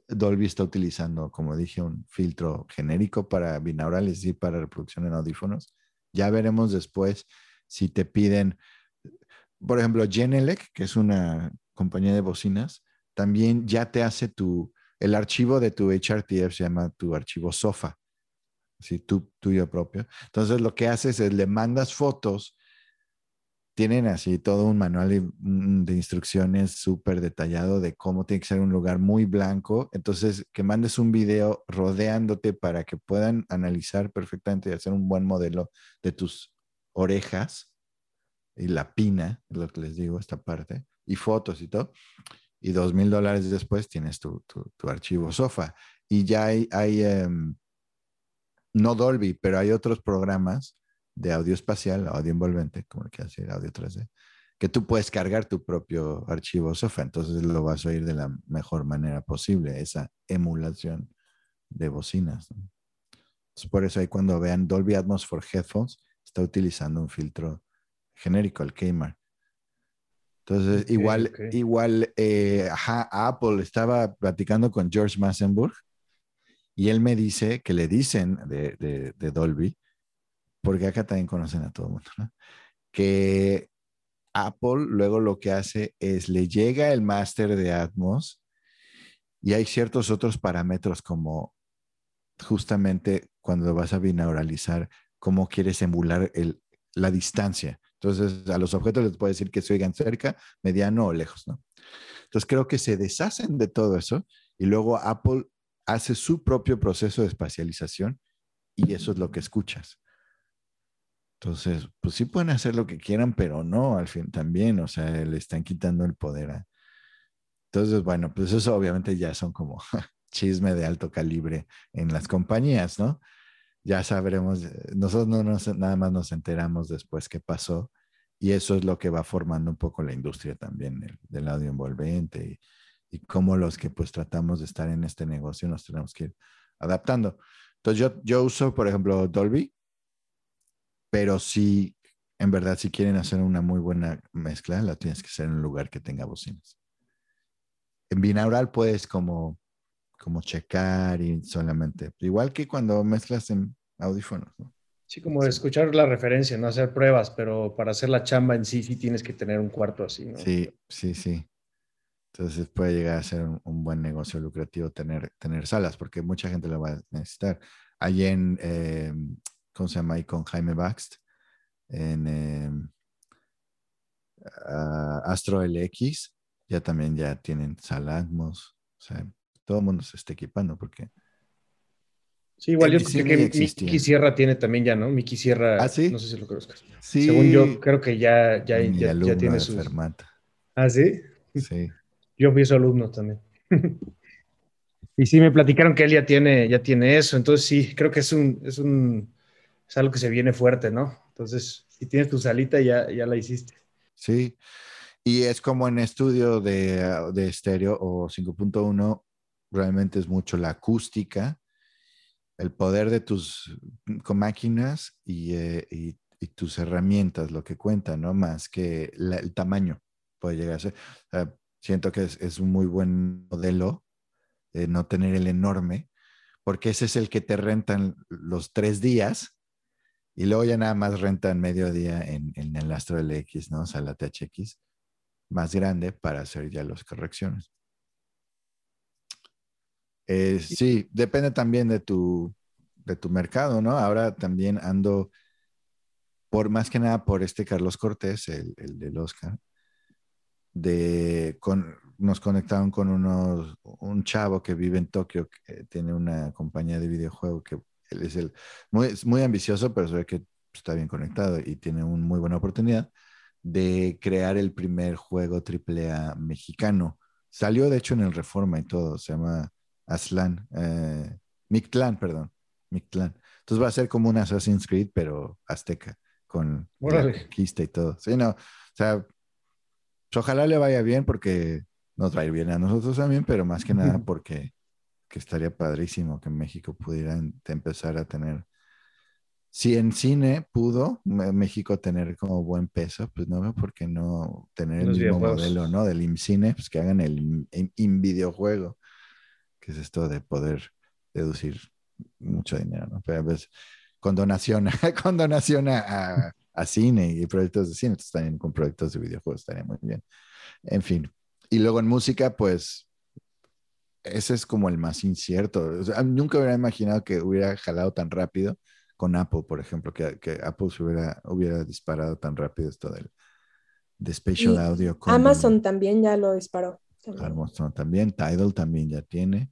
Dolby está utilizando, como dije, un filtro genérico para binaurales y para reproducción en audífonos. Ya veremos después si te piden, por ejemplo, Genelec, que es una compañía de bocinas, también ya te hace tu, el archivo de tu HRTF se llama tu archivo SOFA, ¿sí? tu, tuyo propio. Entonces lo que haces es le mandas fotos tienen así todo un manual de, de instrucciones súper detallado de cómo tiene que ser un lugar muy blanco. Entonces, que mandes un video rodeándote para que puedan analizar perfectamente y hacer un buen modelo de tus orejas y la pina, es lo que les digo, esta parte, y fotos y todo. Y dos mil dólares después tienes tu, tu, tu archivo SOFA. Y ya hay, hay em, no Dolby, pero hay otros programas de audio espacial, audio envolvente, como el que hace audio 3D, que tú puedes cargar tu propio archivo SOFA, entonces lo vas a oír de la mejor manera posible, esa emulación de bocinas. ¿no? Entonces, por eso ahí cuando vean Dolby Atmos for Headphones, está utilizando un filtro genérico, el Kmart. Entonces, igual, igual, eh, ajá, Apple estaba platicando con George Massenburg y él me dice que le dicen de, de- de Dolby, porque acá también conocen a todo el mundo, ¿no? que Apple luego lo que hace es le llega el máster de Atmos y hay ciertos otros parámetros como justamente cuando vas a binauralizar, cómo quieres emular la distancia. Entonces, a los objetos les puede decir que se oigan cerca, mediano o lejos, ¿no? Entonces, creo que se deshacen de todo eso y luego Apple hace su propio proceso de espacialización y eso es lo que escuchas. Entonces, pues sí pueden hacer lo que quieran, pero no, al fin también, o sea, le están quitando el poder a... Entonces, bueno, pues eso obviamente ya son como <laughs> chisme de alto calibre en las compañías, ¿no? Ya sabremos, eh, nosotros no nos, nada más nos enteramos después qué pasó y eso es lo que va formando un poco la industria también del, del audio envolvente y, y cómo los que pues tratamos de estar en este negocio nos tenemos que ir adaptando. Entonces yo, yo uso, por ejemplo, Dolby, pero si en verdad si quieren hacer una muy buena mezcla, la tienes que hacer en un lugar que tenga bocinas. En binaural puedes como, como checar y solamente, igual que cuando mezclas en audífonos, ¿no? Sí, como escuchar la referencia, no hacer pruebas, pero para hacer la chamba en sí, sí tienes que tener un cuarto así, ¿no? Sí, sí, sí. Entonces puede llegar a ser un, un buen negocio lucrativo tener, tener salas, porque mucha gente lo va a necesitar. Allí en, eh, ¿cómo se llama ahí? Con Jaime Baxt, en eh, ah, Astro LX, ya también ya tienen sala Atmos. O sea, todo el mundo se está equipando porque... Sí, igual yo cine que existía. Miki Sierra tiene también ya, ¿no? Miki Sierra, ¿Ah, sí? no sé si lo conozcas. Sí, Según yo, creo que ya, ya, ya, tiene. Fermata. Ah, ¿sí? Sí. Yo fui su alumno también. <laughs> y sí, me platicaron que él ya tiene, ya tiene eso. Entonces sí, creo que es un, es un, es algo que se viene fuerte, ¿no? Entonces, si tienes tu salita, ya, ya la hiciste. Sí, y es como en estudio de, de estéreo o 5.1, realmente es mucho la acústica, el poder de tus mm, máquinas y, eh, y- tus herramientas, lo que cuenta, ¿no? Más que el tamaño puede llegar a ser. Siento que es, un muy buen modelo eh, no tener el enorme, porque ese es el que te rentan los tres días y luego ya nada más rentan medio día en, en el Astro LX, ¿no? O sea, la THX más grande para hacer ya las correcciones. Eh, sí, depende también de tu, de tu mercado, ¿no? Ahora también ando por más que nada por este Carlos Cortés, el, el del Oscar, de con, nos conectaron con unos, un chavo que vive en Tokio, que tiene una compañía de videojuego que él es el muy, muy ambicioso, pero se ve que está bien conectado y tiene una muy buena oportunidad de crear el primer juego AAA mexicano. Salió de hecho en el Reforma y todo, se llama Aslan, eh, Mictlán, perdón, Mictlán. Entonces va a ser como un Assassin's Creed, pero azteca, con la conquista y todo. Sí, no, o sea, ojalá le vaya bien porque nos va a ir bien a nosotros también, pero más que nada porque que estaría padrísimo que México pudiera empezar a tener. Si en cine pudo México tener como buen peso, pues no veo por qué no tener el mismo videojuegos. modelo, ¿no? Del IMCINE, pues que hagan el in- in- in videojuego, que es esto de poder deducir mucho dinero, ¿no? Pero pues con donación, <laughs> con donación a, a- a cine y proyectos de cine, entonces también con proyectos de videojuegos estaría muy bien. En fin. Y luego en música, pues ese es como el más incierto. O sea, nunca hubiera imaginado que hubiera jalado tan rápido con Apple, por ejemplo, que, que Apple se hubiera, hubiera disparado tan rápido esto del, de Spatial Y Audio. con Amazon también ya lo disparó. Amazon también, Tidal también ya tiene.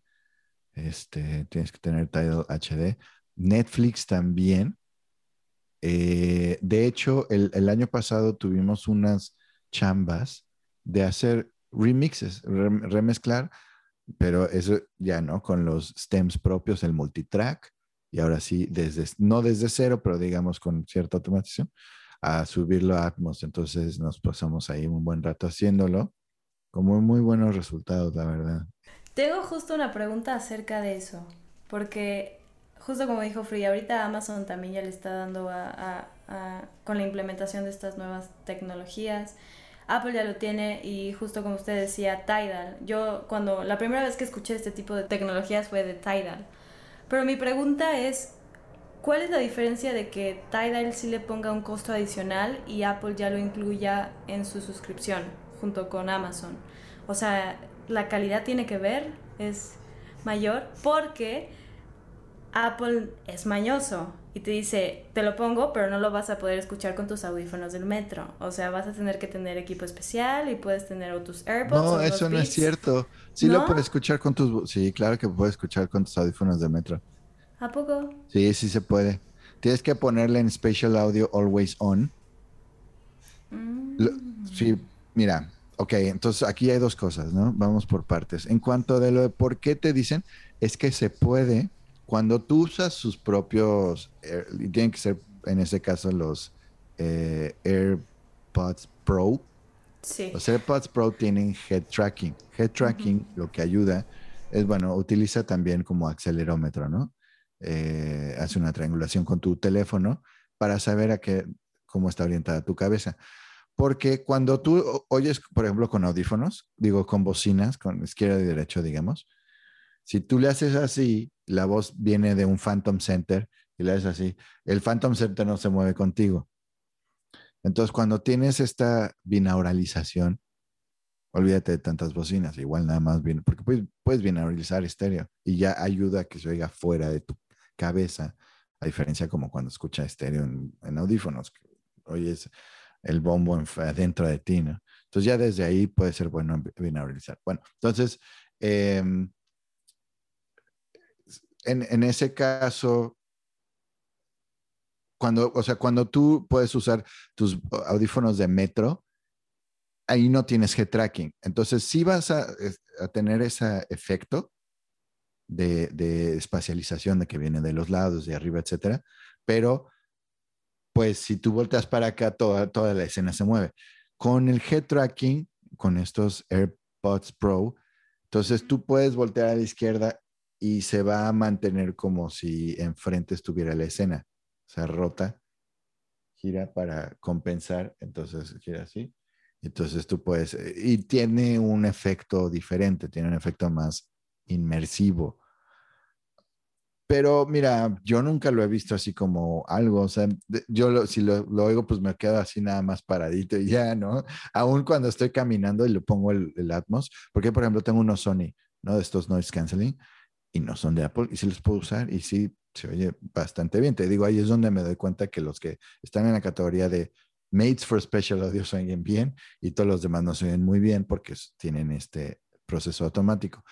Este, tienes que tener Tidal HD. Netflix también. Eh, de hecho, el, año pasado tuvimos unas chambas de hacer remixes, rem- remezclar, pero eso ya no, con los stems propios, el multitrack, y ahora sí, desde, no desde cero, pero digamos con cierta automatización, a subirlo a Atmos. Entonces nos pasamos ahí un buen rato haciéndolo, con muy, muy buenos resultados, la verdad. Tengo justo una pregunta acerca de eso, porque justo como dijo Free, ahorita Amazon también ya le está dando a, a- a- con la implementación de estas nuevas tecnologías. Apple ya lo tiene y justo como usted decía, Tidal. Yo cuando la primera vez que escuché este tipo de tecnologías fue de Tidal. Pero mi pregunta es, ¿cuál es la diferencia de que Tidal sí le ponga un costo adicional y Apple ya lo incluya en su suscripción junto con Amazon? O sea, la calidad tiene que ver, es mayor, porque Apple es mañoso y te dice, te lo pongo, pero no lo vas a poder escuchar con tus audífonos del metro. O sea, vas a tener que tener equipo especial y puedes tener o tus AirPods. No, o eso no es cierto. Sí lo puedes escuchar con tus... Sí, claro que puedes escuchar con tus audífonos de metro. ¿A poco? Sí, sí se puede. Tienes que ponerle en Spatial Audio Always On. Mm. Lo- sí, mira, ok, entonces aquí hay dos cosas, ¿no? Vamos por partes. En cuanto de lo de por qué te dicen, es que se puede, cuando tú usas sus propios, y tienen que ser en ese caso los eh, AirPods Pro, Sí. los AirPods Pro tienen head tracking. Head tracking lo que ayuda es, bueno, utiliza también como acelerómetro, ¿no? Eh, hace una triangulación con tu teléfono para saber a qué, cómo está orientada tu cabeza. Porque cuando tú oyes, por ejemplo, con audífonos, digo, con bocinas, con izquierda y derecha, digamos, si tú le haces así, la voz viene de un Phantom Center y le haces así, el Phantom Center no se mueve contigo. Entonces, cuando tienes esta binauralización, olvídate de tantas bocinas, igual nada más bien, porque puedes, puedes binauralizar estéreo y ya ayuda a que se oiga fuera de tu cabeza, a diferencia como cuando escuchas estéreo en, en audífonos, que oyes el bombo en- adentro de ti, ¿no? Entonces ya desde ahí puede ser bueno binauralizar. Bueno, entonces, em, en, en ese caso, cuando, o sea, cuando tú puedes usar tus audífonos de metro, ahí no tienes head tracking. Entonces, sí vas a tener ese efecto de, de espacialización de que viene de los lados, de arriba, etcétera. Pero, pues, si tú volteas para acá, toda, toda la escena se mueve. Con el head tracking, con estos AirPods Pro, entonces tú puedes voltear a la izquierda y se va a mantener como si enfrente estuviera la escena. O sea, rota, gira para compensar, entonces gira así. Entonces tú puedes, eh, y tiene un efecto diferente, tiene un efecto más inmersivo. Pero mira, yo nunca lo he visto así como algo, o sea, yo lo- si lo, lo oigo, pues me quedo así nada más paradito y ya, ¿no? Aún cuando estoy caminando y le pongo el, el Atmos, porque por ejemplo tengo unos Sony, ¿no? De estos noise canceling, y no son de Apple, y sí los puedo usar, y sí se oye bastante bien. Te digo, ahí es donde me doy cuenta que los que están en la categoría de Mates for Special Audio se oyen bien, y todos los demás no se oyen muy bien porque tienen este proceso automático.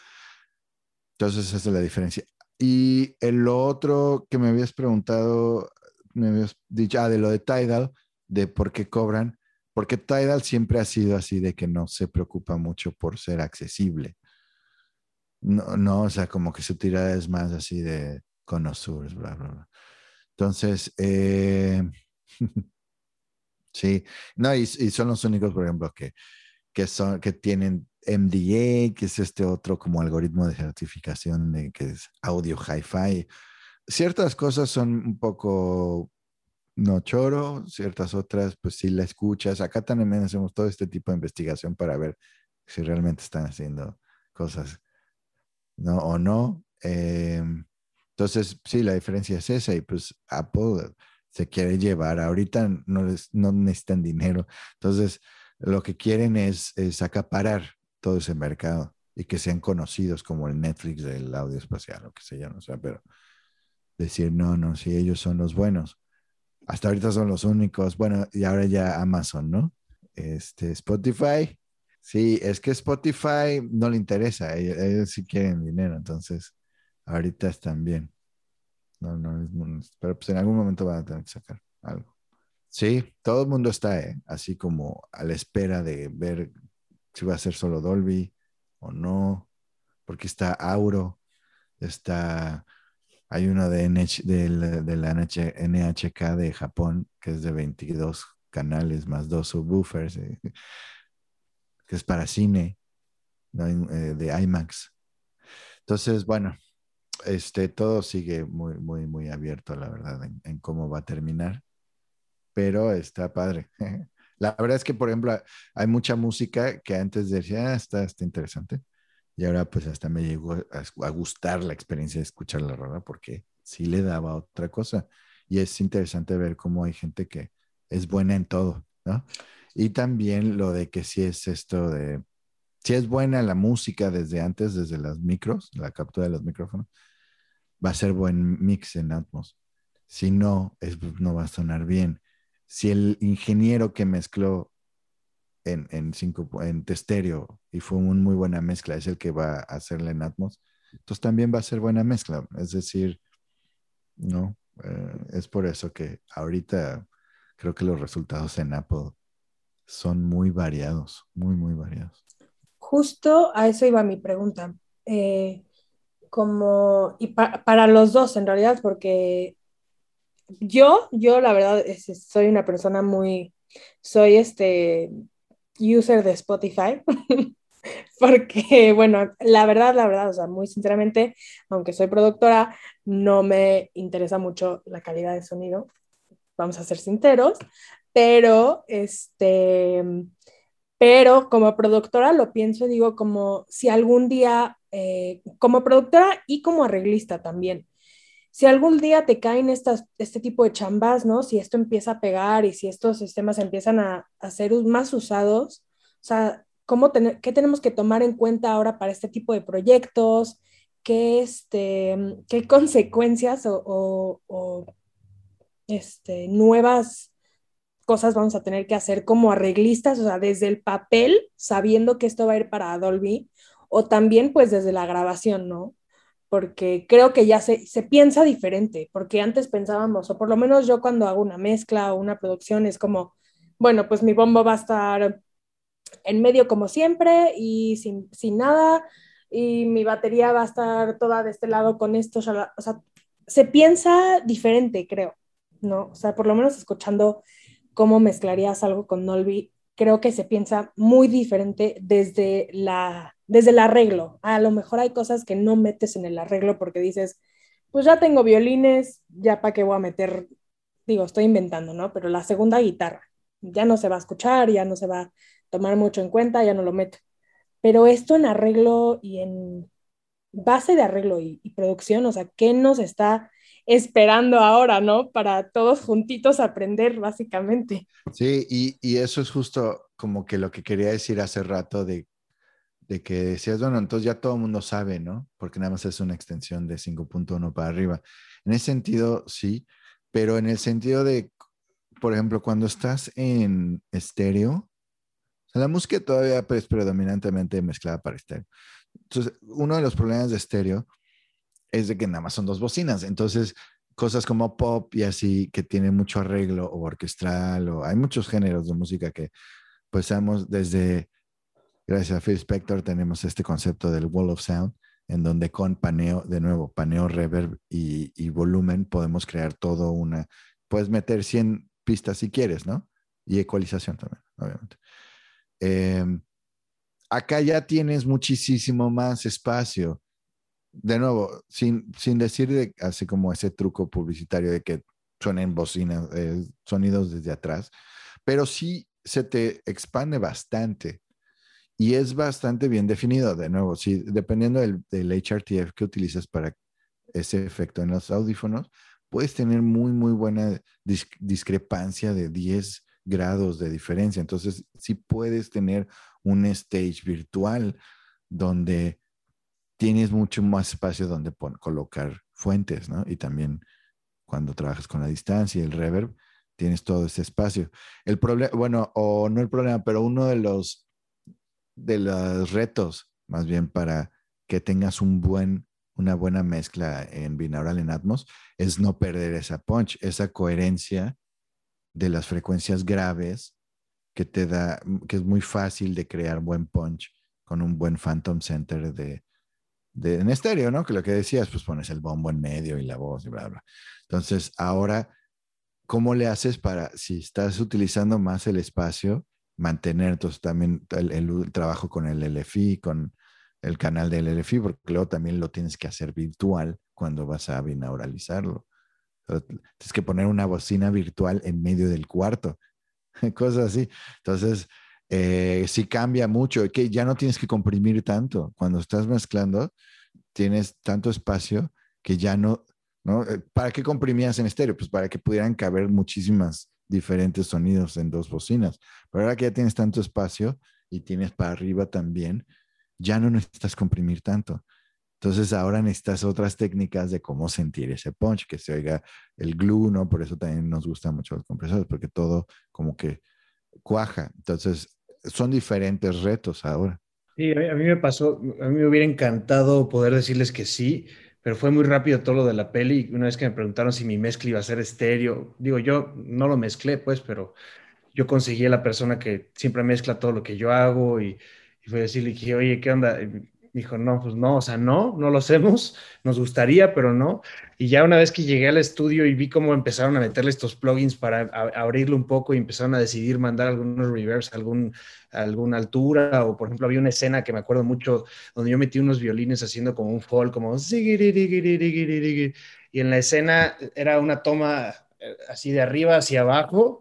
Entonces, esa es la diferencia. Y el otro que me habías preguntado, me habías dicho, ah, de lo de Tidal, de por qué cobran, porque Tidal siempre ha sido así de que no se preocupa mucho por ser accesible. No, no, o sea, como que su tirada es más así de connoisseurs, bla, bla, bla. Entonces, eh, <laughs> sí, no, y, y son los únicos, por ejemplo, que, que, son, que tienen MDA, que es este otro como algoritmo de certificación de que es audio hi-fi. Ciertas cosas son un poco no choro, ciertas otras pues sí la escuchas. Acá también hacemos todo este tipo de investigación para ver si realmente están haciendo cosas, ¿no? O no. Eh, entonces, sí, la diferencia es esa y pues Apple se quiere llevar. Ahorita no, les, no necesitan dinero. Entonces, lo que quieren es, es acaparar todo ese mercado y que sean conocidos como el Netflix del audio espacial o qué sé yo, no sé, pero decir, no, no, si ellos son los buenos. Hasta ahorita son los únicos, bueno, y ahora ya Amazon, ¿no? este, Spotify. Sí, es que Spotify no le interesa, ellos, sí quieren dinero, entonces ahorita están bien. No, no, pero pues en algún momento van a tener que sacar algo. Sí, todo el mundo está eh, así como a la espera de ver si va a ser solo Dolby o no, porque está Auro, está, hay uno de, de, la NHK de Japón que es de 22 canales más dos subwoofers, eh, que es para cine, eh, de IMAX. Entonces, bueno, este, todo sigue muy, muy, muy abierto, la verdad, en, cómo va a terminar, pero está padre. <laughs> La verdad es que, por ejemplo, hay mucha música que antes decía, ah, está, está interesante, y ahora pues hasta me llegó a, gustar la experiencia de escuchar la rola porque sí le daba otra cosa. Y es interesante ver cómo hay gente que es buena en todo, ¿no? Y también lo de que si es esto de, si es buena la música desde antes, desde las micros, la captura de los micrófonos, va a ser buen mix en Atmos. Si no, no va a sonar bien. Si el ingeniero que mezcló en, en, cinco, en estéreo y fue una muy buena mezcla, es el que va a hacerle en Atmos, entonces también va a ser buena mezcla. Es decir, no, eh, es por eso que ahorita creo que los resultados en Apple son muy variados, muy, muy variados. Justo a eso iba mi pregunta. Eh, como, y para los dos en realidad, porque yo, yo la verdad soy una persona muy, soy este user de Spotify, <laughs> porque bueno, la verdad, la verdad, o sea, muy sinceramente, aunque soy productora, no me interesa mucho la calidad de sonido, vamos a ser sinceros, pero este, pero como productora lo pienso y digo como si algún día, eh, como productora y como arreglista también, si algún día te caen estas, este tipo de chambas, ¿no? Si esto empieza a pegar y si estos sistemas empiezan a, a ser más usados, o sea, ¿cómo ¿qué tenemos que tomar en cuenta ahora para este tipo de proyectos? ¿Qué, este, qué consecuencias o, o este, nuevas cosas vamos a tener que hacer como arreglistas, o sea, desde el papel, sabiendo que esto va a ir para Dolby, o también pues desde la grabación, ¿no? Porque creo que ya se, se piensa diferente, porque antes pensábamos, o por lo menos yo cuando hago una mezcla o una producción es como, bueno, pues mi bombo va a estar en medio como siempre y sin, sin nada, y mi batería va a estar toda de este lado con esto, o sea, se piensa diferente, creo. ¿no? O sea, por lo menos escuchando cómo mezclarías algo con Nolby, creo que se piensa muy diferente desde, la, desde el arreglo. A lo mejor hay cosas que no metes en el arreglo porque dices, pues ya tengo violines, ya para qué voy a meter, digo, estoy inventando, ¿no? Pero la segunda guitarra, ya no se va a escuchar, ya no se va a tomar mucho en cuenta, ya no lo meto. Pero esto en arreglo y en base de arreglo y, y producción, o sea, ¿qué nos está esperando ahora, ¿no? Para todos juntitos aprender, básicamente. Sí, y, eso es justo como que lo que quería decir hace rato de, de que decías, bueno, entonces ya todo el mundo sabe, ¿no? Porque nada más es una extensión de 5.1 para arriba. En ese sentido, sí, pero en el sentido de, por ejemplo, cuando estás en estéreo, la música todavía es pues, predominantemente mezclada para estéreo. Entonces, uno de los problemas de estéreo es de que nada más son dos bocinas. Entonces, cosas como pop y así que tienen mucho arreglo o orquestral o hay muchos géneros de música que pues sabemos desde, gracias a Phil Spector, tenemos este concepto del wall of sound en donde con paneo, de nuevo, paneo, reverb y, volumen podemos crear todo una, puedes meter 100 pistas si quieres, ¿no? Y ecualización también, obviamente. Em, acá ya tienes muchísimo más espacio de nuevo, sin, sin decir así como ese truco publicitario de que suenen bocinas, eh, sonidos desde atrás, pero sí se te expande bastante y es bastante bien definido. De nuevo, sí, dependiendo del, HRTF que utilizas para ese efecto en los audífonos, puedes tener muy, muy buena discrepancia de 10 grados de diferencia. Entonces, sí puedes tener un stage virtual donde tienes mucho más espacio donde colocar fuentes, ¿no? Y también cuando trabajas con la distancia y el reverb, tienes todo ese espacio. El problema, bueno, o no el problema, pero uno de los, de los retos, más bien para que tengas un buen, una buena mezcla en binaural en Atmos, es no perder esa punch, esa coherencia de las frecuencias graves que te da, que es muy fácil de crear buen punch con un buen Phantom Center de, de en estéreo, ¿no? Que lo que decías, pues pones el bombo en medio y la voz y bla, bla. Entonces, ahora ¿cómo le haces para, si estás utilizando más el espacio, mantener entonces también el, trabajo con el LFI, con el canal del LFI, porque luego también lo tienes que hacer virtual cuando vas a binauralizarlo. Tienes que poner una bocina virtual en medio del cuarto, <laughs> cosas así. Entonces, eh, sí cambia mucho, que ya no tienes que comprimir tanto. Cuando estás mezclando, tienes tanto espacio que ya no, ¿no? Eh, ¿Para qué comprimías en estéreo? Pues para que pudieran caber muchísimas diferentes sonidos en dos bocinas. Pero ahora que ya tienes tanto espacio y tienes para arriba también, ya no necesitas comprimir tanto. Entonces ahora necesitas otras técnicas de cómo sentir ese punch, que se oiga el glue, ¿no? Por eso también nos gustan mucho los compresores, porque todo como que cuaja. Entonces son diferentes retos ahora. Sí, a mí me pasó, a mí me hubiera encantado poder decirles que sí, pero fue muy rápido todo lo de la peli. Una vez que me preguntaron si mi mezcla iba a ser estéreo, digo, yo no lo mezclé, pues, pero yo conseguí a la persona que siempre mezcla todo lo que yo hago y, y fue decirle, dije, oye, ¿qué onda? Dijo, no, pues no, o sea, no, no lo hacemos, nos gustaría, pero no. Y ya una vez que llegué al estudio y vi cómo empezaron a meterle estos plugins para abrirlo un poco y empezaron a decidir mandar algunos reverbs, algún, alguna altura, o por ejemplo había una escena que me acuerdo mucho donde yo metí unos violines haciendo como un fall, como y en la escena era una toma así de arriba hacia abajo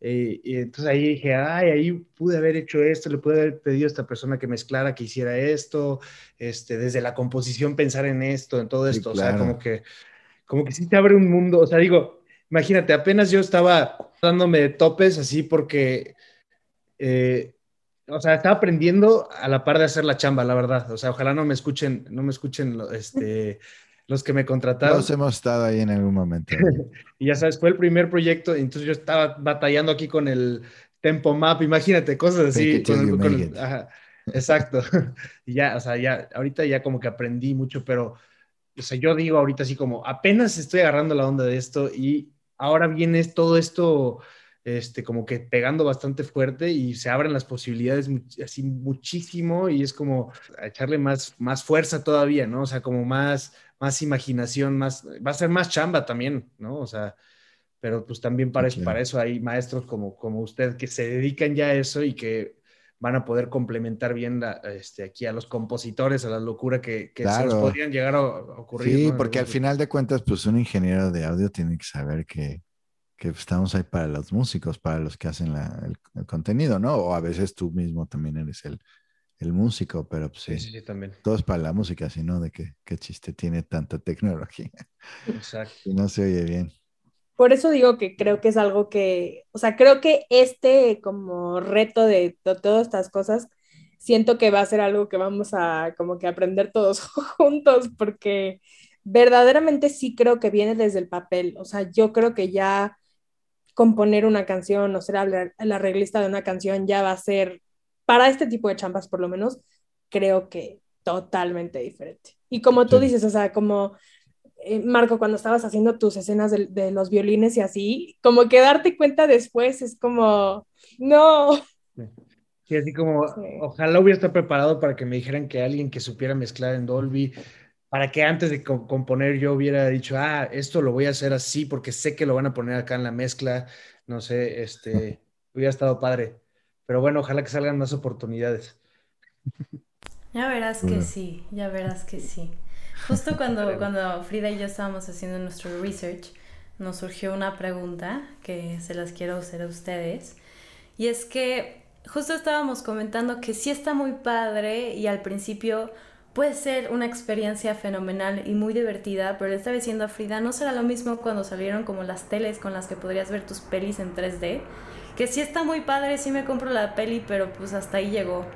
eh, y entonces ahí dije, ay, ahí pude haber hecho esto, le pude haber pedido a esta persona que mezclara, que hiciera esto, este, desde la composición pensar en esto, en todo esto, o sea, como que, como que sí te abre un mundo, o sea, digo, imagínate, apenas yo estaba dándome topes así porque, eh, o sea, estaba aprendiendo a la par de hacer la chamba, la verdad, o sea, ojalá no me escuchen, no me escuchen, este los que me contrataron. Todos hemos estado ahí en algún momento. <laughs> y ya sabes, fue el primer proyecto, entonces yo estaba batallando aquí con el Tempo Map, imagínate, cosas así. exacto. <laughs> y ya, o sea, ya, ahorita ya como que aprendí mucho, pero, o sea, yo digo ahorita así como, apenas estoy agarrando la onda de esto y ahora viene todo esto, este, como que pegando bastante fuerte y se abren las posibilidades así muchísimo y es como echarle más, más fuerza todavía, ¿no? O sea, como más más imaginación, más, va a ser más chamba también, ¿no? O sea, pero pues también para, eso, para eso hay maestros como, como usted que se dedican ya a eso y que van a poder complementar bien este, aquí a los compositores, a la locura que, que se podrían llegar a, ocurrir. Sí, porque al final de cuentas, pues un ingeniero de audio tiene que saber que, que estamos ahí para los músicos, para los que hacen el, contenido, ¿no? O a veces tú mismo también eres el, el músico, pero pues sí, sí, sí, también. todo es para la música, sino de que qué chiste tiene tanta tecnología. <laughs> Exacto. y no se oye bien. Por eso digo que creo que es algo que, o sea, creo que este como reto de, todas estas cosas, siento que va a ser algo que vamos a como que aprender todos <laughs> juntos, porque verdaderamente sí creo que viene desde el papel, o sea, yo creo que ya componer una canción o ser la arreglista de una canción ya va a ser para este tipo de chambas, por lo menos, creo que totalmente diferente. Y como tú dices, o sea, como eh, Marco, cuando estabas haciendo tus escenas de, los violines y así, como que darte cuenta después es como, no. Sí, así como, ojalá hubiera estado preparado para que me dijeran que alguien que supiera mezclar en Dolby, para que antes de componer yo hubiera dicho, ah, esto lo voy a hacer así porque sé que lo van a poner acá en la mezcla, no sé, este, hubiera estado padre. Pero bueno, ojalá que salgan más oportunidades. Ya verás que sí, ya verás que sí. Justo cuando, cuando Frida y yo estábamos haciendo nuestro research, nos surgió una pregunta que se las quiero hacer a ustedes. Y es que justo estábamos comentando que sí está muy padre y al principio puede ser una experiencia fenomenal y muy divertida, pero le estaba diciendo a Frida, no será lo mismo cuando salieron como las teles con las que podrías ver tus pelis en 3D que sí está muy padre, sí me compro la peli, pero pues hasta ahí llegó,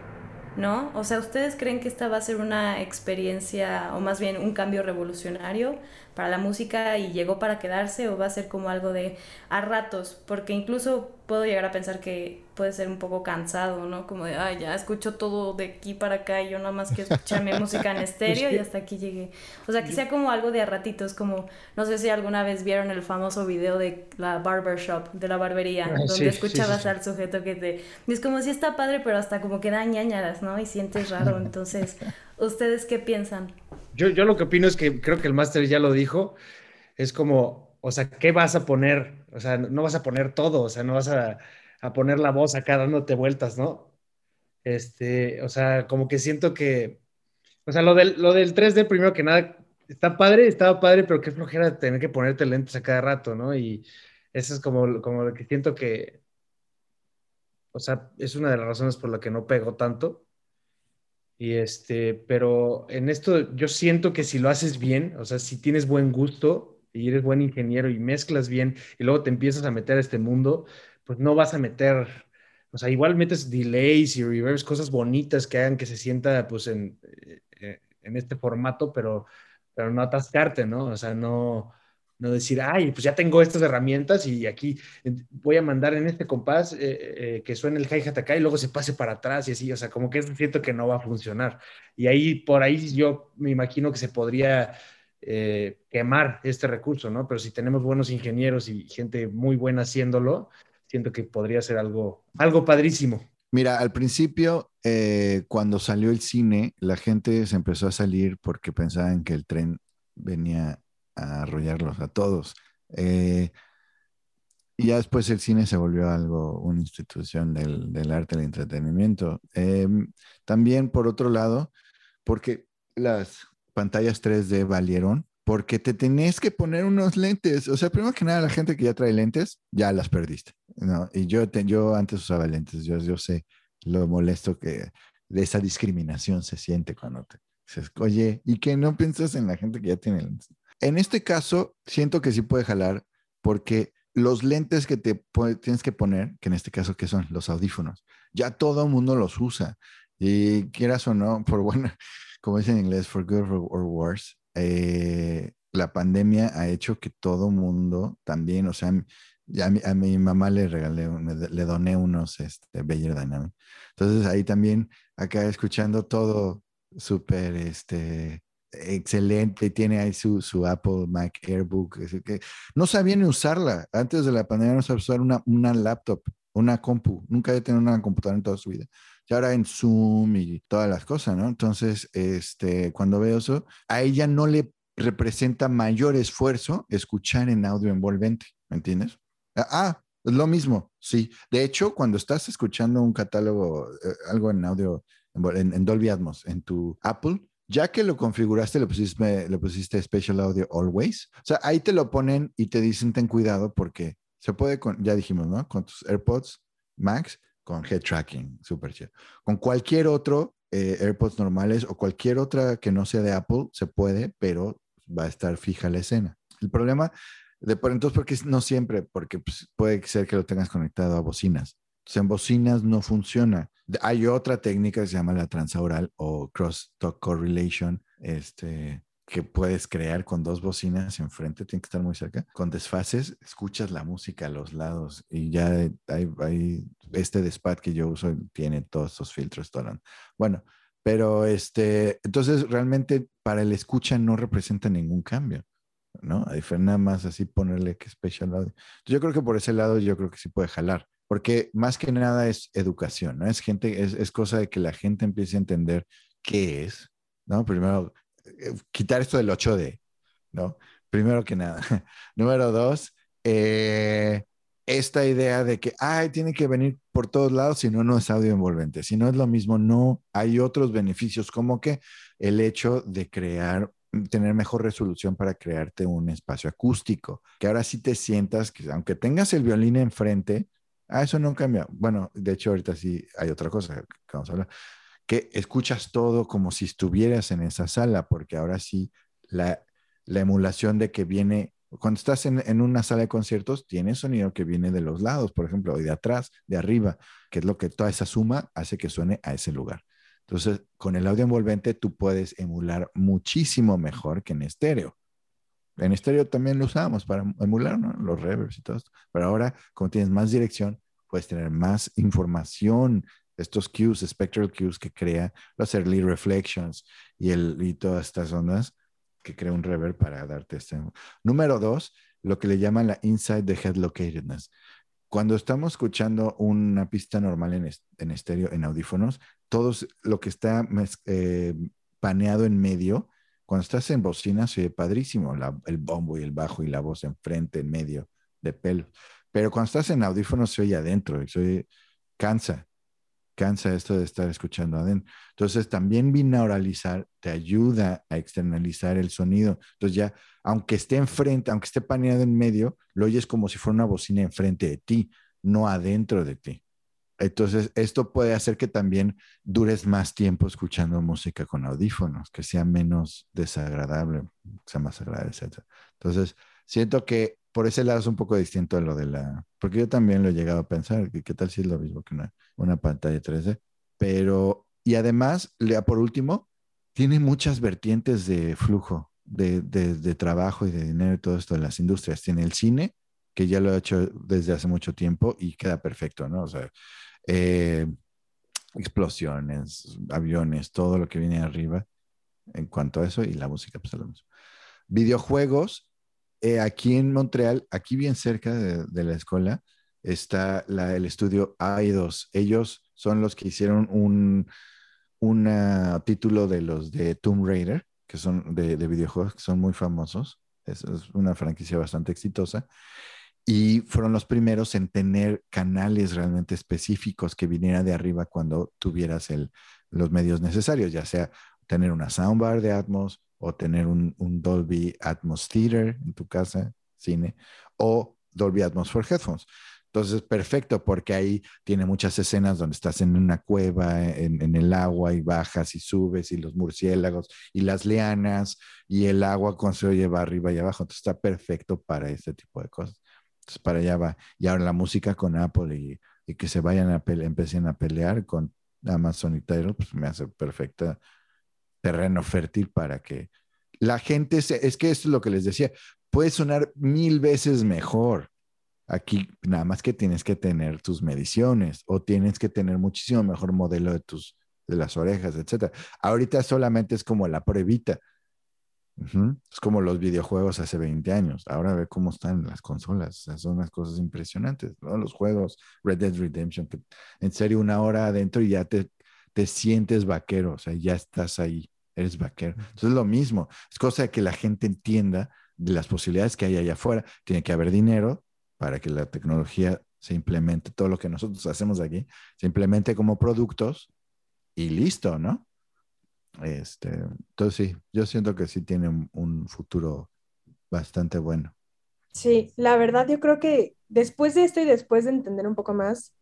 ¿no? O sea, ¿ustedes creen que esta va a ser una experiencia, o más bien un cambio revolucionario para la música y llegó para quedarse o va a ser como algo de a ratos, porque incluso puedo llegar a pensar que puede ser un poco cansado, ¿no? Como de, ay, ya escucho todo de aquí para acá y yo nada más quiero escuchar mi <laughs> música en estéreo y hasta aquí llegué. O sea, que sea como algo de a ratitos, como, no sé si alguna vez vieron el famoso video de la barbershop, de la barbería, ah, donde escuchabas al sujeto que te... Y es como si está padre, pero hasta como que da ñañaras, ¿no? Y sientes raro. <laughs> Entonces, ¿ustedes qué piensan? Yo, yo lo que opino es que creo que el máster ya lo dijo, es como, o sea, ¿qué vas a poner? O sea, no vas a poner todo, o sea, no vas a, a poner la voz acá dándote vueltas, ¿no? Este, o sea, como que siento que, o sea, lo del, lo del 3D, primero que nada, está padre, estaba padre, pero qué flojera tener que ponerte lentes a cada rato, ¿no? Y eso es como, como lo que siento que, o sea, es una de las razones por la que no pego tanto. Y este, pero en esto yo siento que si lo haces bien, o sea, si tienes buen gusto y eres buen ingeniero y mezclas bien y luego te empiezas a meter a este mundo, pues no vas a meter, o sea, igual metes delays y reverbs, cosas bonitas que hagan que se sienta pues en, eh, en este formato, pero, pero no atascarte, ¿no? O sea, no, no decir, ay, pues ya tengo estas herramientas y aquí voy a mandar en este compás eh, eh, que suene el hi-hat acá y luego se pase para atrás y así, o sea, como que siento que no va a funcionar. Y ahí, por ahí yo me imagino que se podría eh, quemar este recurso, ¿no? Pero si tenemos buenos ingenieros y gente muy buena haciéndolo, siento que podría ser algo, algo padrísimo. Mira, al principio, cuando salió el cine, la gente se empezó a salir porque pensaban que el tren venía a arrollarlos a todos. Eh, y ya después el cine se volvió algo, una institución del, arte, del entretenimiento. Em, también, por otro lado, porque las pantallas 3D valieron, porque te tenés que poner unos lentes. O sea, primero que nada, la gente que ya trae lentes, ya las perdiste. ¿no? Y yo, yo antes usaba lentes, yo, yo sé lo molesto que de esa discriminación se siente cuando te dices, oye, ¿y que no piensas en la gente que ya tiene lentes? En este caso, siento que sí puede jalar porque los lentes que te tienes que poner, que en este caso, ¿qué son? Los audífonos. Ya todo el mundo los usa. Y quieras o no, por bueno, <laughs> como dicen en inglés, for good or worse, eh, la pandemia ha hecho que todo mundo también, o sea, ya a, mi, mamá le regalé, le doné unos este, Bayer Dynamic. Entonces ahí también, acá escuchando todo súper, este, excelente, tiene ahí su, su Apple Mac Airbook, que no sabía ni usarla. Antes de la pandemia no sabía usar una, una laptop, una compu, nunca había tenido una computadora en toda su vida. Y ahora en Zoom y todas las cosas, ¿no? Entonces, este, cuando veo eso, a ella no le representa mayor esfuerzo escuchar en audio envolvente, ¿me entiendes? Ah, es lo mismo, sí. De hecho, cuando estás escuchando un catálogo, eh, algo en audio, en, en Dolby Atmos, en tu Apple, ya que lo configuraste, le pusiste, le pusiste Special Audio Always. O sea, ahí te lo ponen y te dicen ten cuidado porque se puede, con, ya dijimos, ¿no? Con tus AirPods Max, con head tracking, súper chido. Con cualquier otro eh, AirPods normales o cualquier otra que no sea de Apple, se puede, pero va a estar fija la escena. El problema, de, entonces, porque no siempre, porque pues, puede ser que lo tengas conectado a bocinas. En bocinas no funciona. Hay otra técnica que se llama la transaural o cross-talk correlation, este, que puedes crear con dos bocinas enfrente, tiene que estar muy cerca. Con desfases, escuchas la música a los lados y ya hay, hay este despat que yo uso tiene todos esos filtros. Todo. Bueno, pero este, entonces realmente para el escucha no representa ningún cambio. ¿no? A nada más así ponerle que special audio. Yo creo que por ese lado yo creo que sí puede jalar porque más que nada es educación, ¿no? Es gente, es, cosa de que la gente empiece a entender qué es, ¿no? Primero, eh, quitar esto del 8D, ¿no? Primero que nada. <laughs> Número dos, eh, esta idea de que, ay, tiene que venir por todos lados, si no, no es audio envolvente. Si no es lo mismo, no hay otros beneficios, como que el hecho de crear tener mejor resolución para crearte un espacio acústico, que ahora sí te sientas que aunque tengas el violín enfrente, Ah, eso no cambia. Bueno, de hecho, ahorita sí hay otra cosa que vamos a hablar, que escuchas todo como si estuvieras en esa sala, porque ahora sí la, emulación de que viene, cuando estás en, una sala de conciertos, tiene sonido que viene de los lados, por ejemplo, de atrás, de arriba, que es lo que toda esa suma hace que suene a ese lugar. Entonces, con el audio envolvente tú puedes emular muchísimo mejor que en estéreo. En estéreo también lo usábamos para emular los reverbs y todo esto. Pero ahora, como tienes más dirección, puedes tener más información, estos cues, spectral cues que crea los early reflections y, el, todas estas ondas que crea un reverb para darte este. Número dos, lo que le llaman la inside the head locatedness. Cuando estamos escuchando una pista normal en, en estéreo, en audífonos, todo lo que está eh, paneado en medio, cuando estás en bocina se oye padrísimo, el bombo y el bajo y la voz enfrente, en medio de pelo. Pero cuando estás en audífonos se oye adentro y se cansa cansa esto de estar escuchando adentro. Entonces, también binauralizar te ayuda a externalizar el sonido. Entonces, ya, aunque esté enfrente, aunque esté paneado en medio, lo oyes como si fuera una bocina enfrente de ti, no adentro de ti. Entonces, esto puede hacer que también dures más tiempo escuchando música con audífonos, que sea menos desagradable, sea más agradable, etc. Entonces, siento que por ese lado es un poco distinto a lo de la, porque yo también lo he llegado a pensar, que qué tal si es lo mismo que una, una pantalla 3D, pero, y además, por último, tiene muchas vertientes de flujo, de, de, trabajo y de dinero y todo esto de las industrias. Tiene el cine, que ya lo he hecho desde hace mucho tiempo y queda perfecto, ¿no? O sea, eh, explosiones, aviones, todo lo que viene arriba en cuanto a eso y la música, pues lo mismo. Videojuegos, eh, aquí en Montreal, aquí bien cerca de, la escuela, está el estudio AI2. Ellos son los que hicieron un título de los de Tomb Raider, que son de, videojuegos que son muy famosos. Es, es, una franquicia bastante exitosa. Y fueron los primeros en tener canales realmente específicos que viniera de arriba cuando tuvieras los medios necesarios, ya sea tener una soundbar de Atmos, o tener un, Dolby Atmos Theater en tu casa, cine, o Dolby Atmos for Headphones. Entonces, perfecto, porque ahí tiene muchas escenas donde estás en una cueva, en, el agua, y bajas y subes, y los murciélagos, y las lianas, y el agua con se oye arriba y abajo. Entonces, está perfecto para este tipo de cosas. Entonces, para allá va. Y ahora la música con Apple y, que se vayan a pelear, empiecen a pelear con Amazon y Tidal, pues me hace perfecta terreno fértil para que la gente, se, es que esto es lo que les decía, puede sonar mil veces mejor. Aquí nada más que tienes que tener tus mediciones o tienes que tener muchísimo mejor modelo de tus de las orejas, etcétera. Ahorita solamente es como la pruebita. Es como los videojuegos hace 20 años. Ahora ve cómo están las consolas. son unas cosas impresionantes. Los juegos, Red Dead Redemption, que en serio una hora adentro y ya te, te sientes vaquero, o sea, ya estás ahí eres vaquero. Entonces es lo mismo, es cosa de que la gente entienda de las posibilidades que hay allá afuera. Tiene que haber dinero para que la tecnología se implemente, todo lo que nosotros hacemos aquí, se implemente como productos y listo, ¿no? Este, entonces sí, yo siento que sí tiene un, futuro bastante bueno. Sí, la verdad yo creo que después de esto y después de entender un poco más,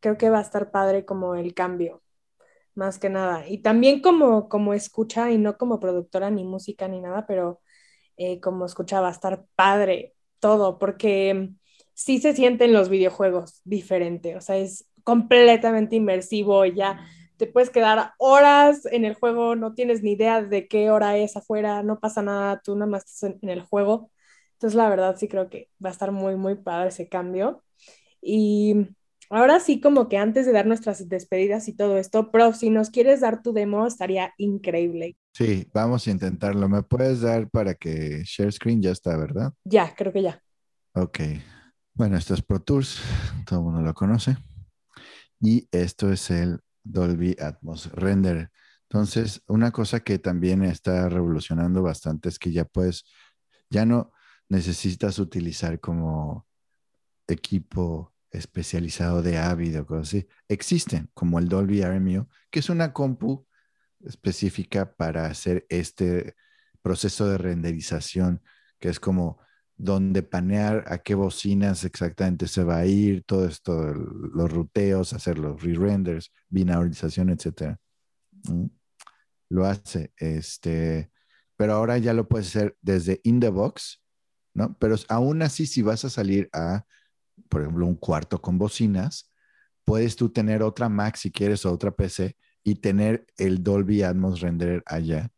creo que va a estar padre como el cambio más que nada. Y también como, como escucha, y no como productora ni música ni nada, pero eh, como escucha va a estar padre todo, porque sí se sienten los videojuegos diferente, o sea, es completamente inmersivo, ya te puedes quedar horas en el juego, no tienes ni idea de qué hora es afuera, no pasa nada, tú nada más estás en el juego. Entonces, la verdad, sí creo que va a estar muy, muy padre ese cambio. Y Ahora sí, como que antes de dar nuestras despedidas y todo esto, Prof, si nos quieres dar tu demo, estaría increíble. Sí, vamos a intentarlo. ¿Me puedes dar para que share screen ya está, verdad? Ya, creo que ya. Ok. Bueno, esto es Pro Tools, todo el mundo lo conoce. Y esto es el Dolby Atmos Render. Entonces, una cosa que también está revolucionando bastante es que ya puedes, ya no necesitas utilizar como equipo especializado de Avid o cosas así, existen, como el Dolby RMU, que es una compu específica para hacer este proceso de renderización, que es como donde panear a qué bocinas exactamente se va a ir, todo esto, los ruteos, hacer los re-renders, binauralización, etcétera. Mm, lo hace, este, pero ahora ya lo puedes hacer desde in the box, ¿no? Pero aún así, si vas a salir a por ejemplo, un cuarto con bocinas, puedes tú tener otra Mac si quieres o otra PC y tener el Dolby Atmos Renderer allá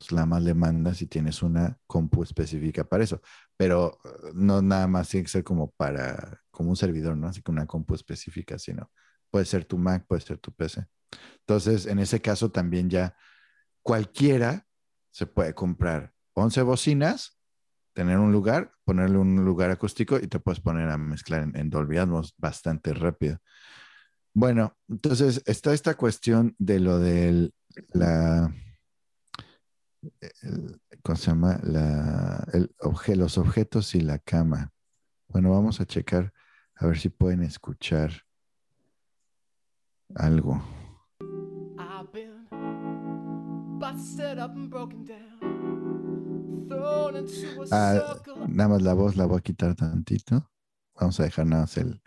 pues la más le mandas si tienes una compu específica para eso. Pero eh, no nada más tiene que ser como para, como un servidor, ¿no? Así que una compu específica, sino puede ser tu Mac, puede ser tu PC. Entonces, en ese caso también ya cualquiera se puede comprar 11 bocinas, tener un lugar, ponerle un lugar acústico y te puedes poner a mezclar en, en Dolby Atmos bastante rápido. Bueno, entonces está esta cuestión de lo de la, ¿cómo se llama? La, el los objetos y la cama. Bueno, vamos a checar a ver si pueden escuchar algo. Ah, nada más la voz la voy a quitar tantito. Vamos a dejar nada más el,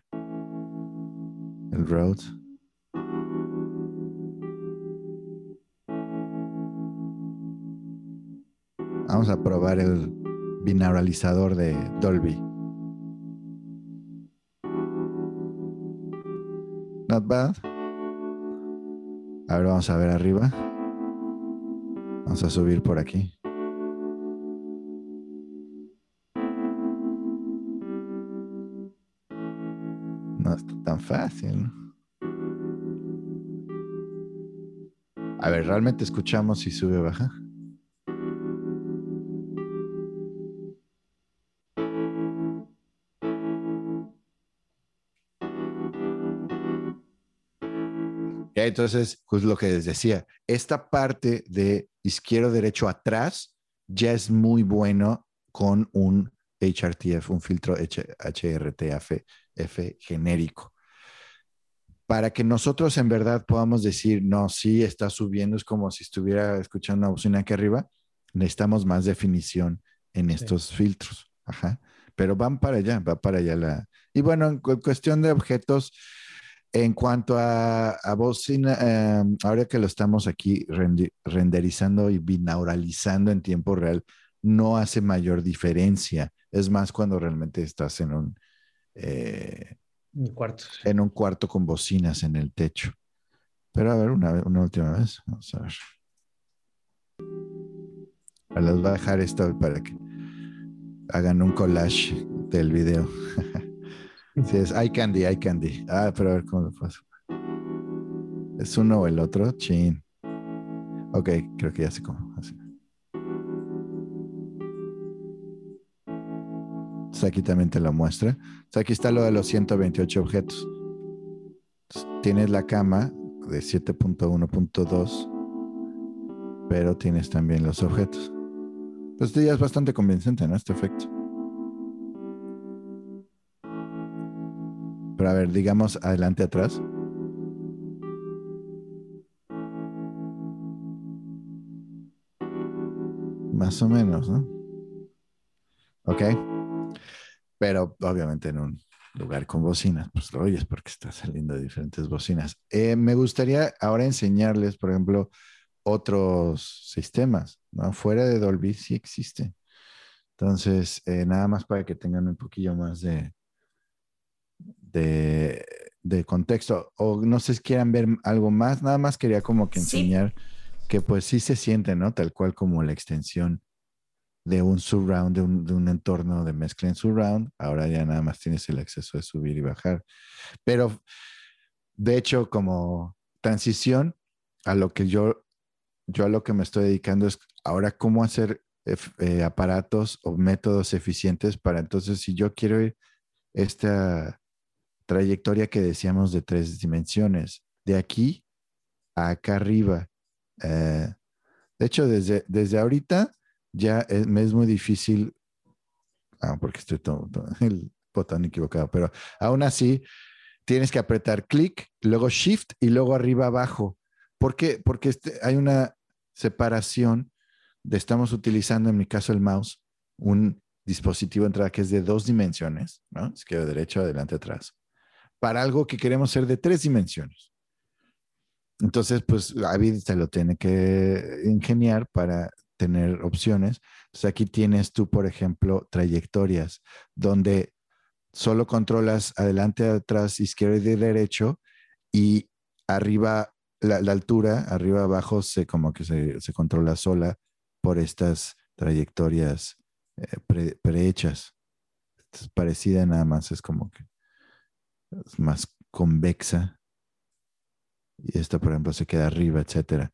el Rhodes. Vamos a probar el binauralizador de Dolby. Not bad. A ver, vamos a ver arriba. Vamos a subir por aquí. No está tan fácil. A ver, ¿realmente escuchamos si sube o baja? Entonces, pues lo que les decía, esta parte de izquierdo-derecho atrás ya es muy bueno con un HRTF, un filtro HRTF F genérico. Para que nosotros en verdad podamos decir, no, sí está subiendo, es como si estuviera escuchando una bocina aquí arriba, necesitamos más definición en estos filtros. Ajá. Pero van para allá, va para allá la... Y bueno, en cuestión de objetos, en cuanto a, bocina, em, ahora que lo estamos aquí renderizando y binauralizando en tiempo real, no hace mayor diferencia. Es más cuando realmente estás en un, eh, un cuarto. En un cuarto con bocinas en el techo. Pero a ver, una, una última vez. Vamos a ver. Les voy a dejar esto para que hagan un collage del video. <laughs> Sí, es I candy, I candy. Ah, pero a ver cómo lo paso. ¿Es uno o el otro? Chin. Ok, creo que ya sé cómo. Así. aquí también te lo muestra. aquí está lo de los 128 objetos. tienes la cama de 7.1.2, pero tienes también los objetos. Pues ya es bastante convincente, ¿no? Este efecto. Digamos adelante, atrás. Más o menos, ¿no? Ok. Pero obviamente en un lugar con bocinas, pues lo oyes porque está saliendo de diferentes bocinas. Eh, me gustaría ahora enseñarles, por ejemplo, otros sistemas. Fuera de Dolby sí existe. Entonces, eh, nada más para que tengan un poquillo más de, de, contexto. O no sé si quieran ver algo más, nada más quería como que enseñar que pues sí se siente, ¿no? Tal cual como la extensión de un surround, de un, de un entorno de mezcla en surround. Ahora ya nada más tienes el acceso de subir y bajar. Pero de hecho, como transición a lo que yo, yo a lo que me estoy dedicando es ahora cómo hacer eh, aparatos o métodos eficientes para entonces si yo quiero ir esta trayectoria que decíamos de tres dimensiones, de aquí a acá arriba. Eh, de hecho, desde, desde ahorita ya es, me es muy difícil, ah, porque estoy todo, <laughs> el botón equivocado, pero aún así tienes que apretar clic, luego shift y luego arriba abajo. ¿Por qué? Porque este, hay una separación de estamos utilizando, en mi caso, el mouse, un dispositivo de entrada que es de dos dimensiones, ¿no? Izquierda, derecha, adelante, atrás para algo que queremos ser de tres dimensiones. Entonces, pues Avid se lo tiene que ingeniar para tener opciones. Entonces, aquí tienes tú, por ejemplo, trayectorias donde solo controlas adelante, atrás, izquierdo y derecho y arriba, la, altura, arriba, abajo, se como que se, se controla sola por estas trayectorias eh, prehechas. Es parecida nada más, es como que es más convexa. Y esta, por ejemplo, se queda arriba, etcétera.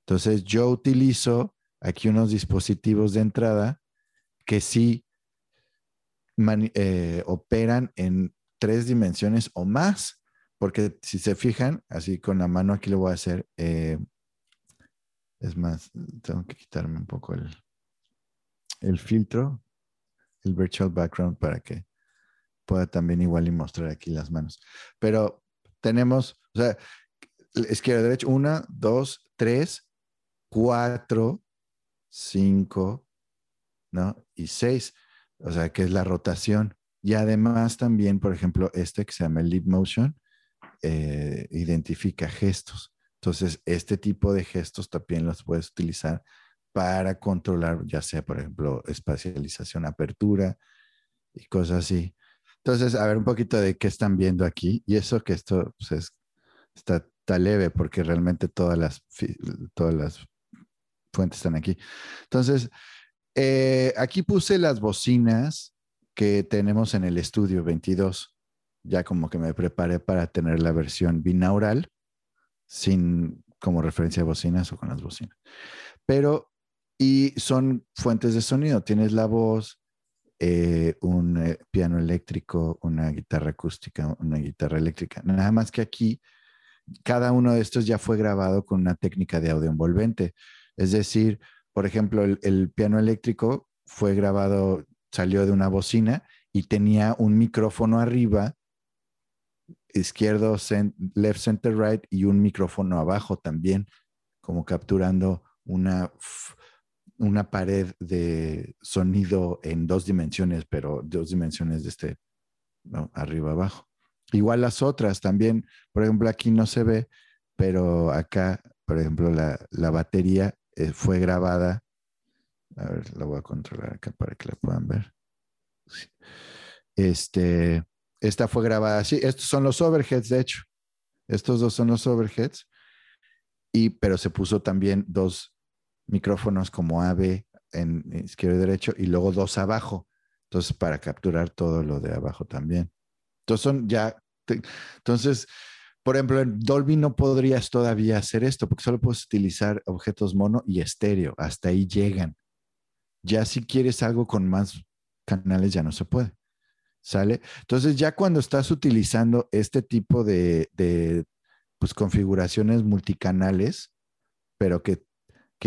Entonces, yo utilizo aquí unos dispositivos de entrada que sí eh, operan en tres dimensiones o más, porque si se fijan, así con la mano aquí lo voy a hacer. Eh, es más, tengo que quitarme un poco el, el filtro, el virtual background para que pueda también igual y mostrar aquí las manos. Pero tenemos, o sea, izquierda, derecha, una, dos, tres, cuatro, cinco, ¿no? Y seis, o sea, que es la rotación. Y además también, por ejemplo, este que se llama el Lead Motion, eh, identifica gestos. Entonces, este tipo de gestos también los puedes utilizar para controlar, ya sea, por ejemplo, espacialización, apertura y cosas así. Entonces, a ver un poquito de qué están viendo aquí. Y eso que esto pues, está, leve porque realmente todas las, todas las fuentes están aquí. Entonces, eh, aquí puse las bocinas que tenemos en el estudio 22. Ya como que me preparé para tener la versión binaural sin como referencia a bocinas o con las bocinas. Pero, y son fuentes de sonido. Tienes la voz, eh, un eh, piano eléctrico, una guitarra acústica, una guitarra eléctrica. Nada más que aquí, cada uno de estos ya fue grabado con una técnica de audio envolvente. Es decir, por ejemplo, el, piano eléctrico fue grabado, salió de una bocina y tenía un micrófono arriba, izquierdo, left, center, right, y un micrófono abajo también, como capturando una, una pared de sonido en dos dimensiones, pero dos dimensiones de este, arriba, abajo. Igual las otras también, por ejemplo, aquí no se ve, pero acá, por ejemplo, la, la batería eh, fue grabada. A ver, la voy a controlar acá para que la puedan ver. Este, esta fue grabada así. Estos son los overheads, de hecho. Estos dos son los overheads. Y, pero se puso también dos micrófonos como AB en izquierdo y derecho y luego dos abajo. Entonces, para capturar todo lo de abajo también. Entonces, son ya. entonces, por ejemplo, en Dolby no podrías todavía hacer esto porque solo puedes utilizar objetos mono y estéreo. Hasta ahí llegan. Ya si quieres algo con más canales ya no se puede. ¿Sale? Entonces ya cuando estás utilizando este tipo de, pues, configuraciones multicanales, pero que,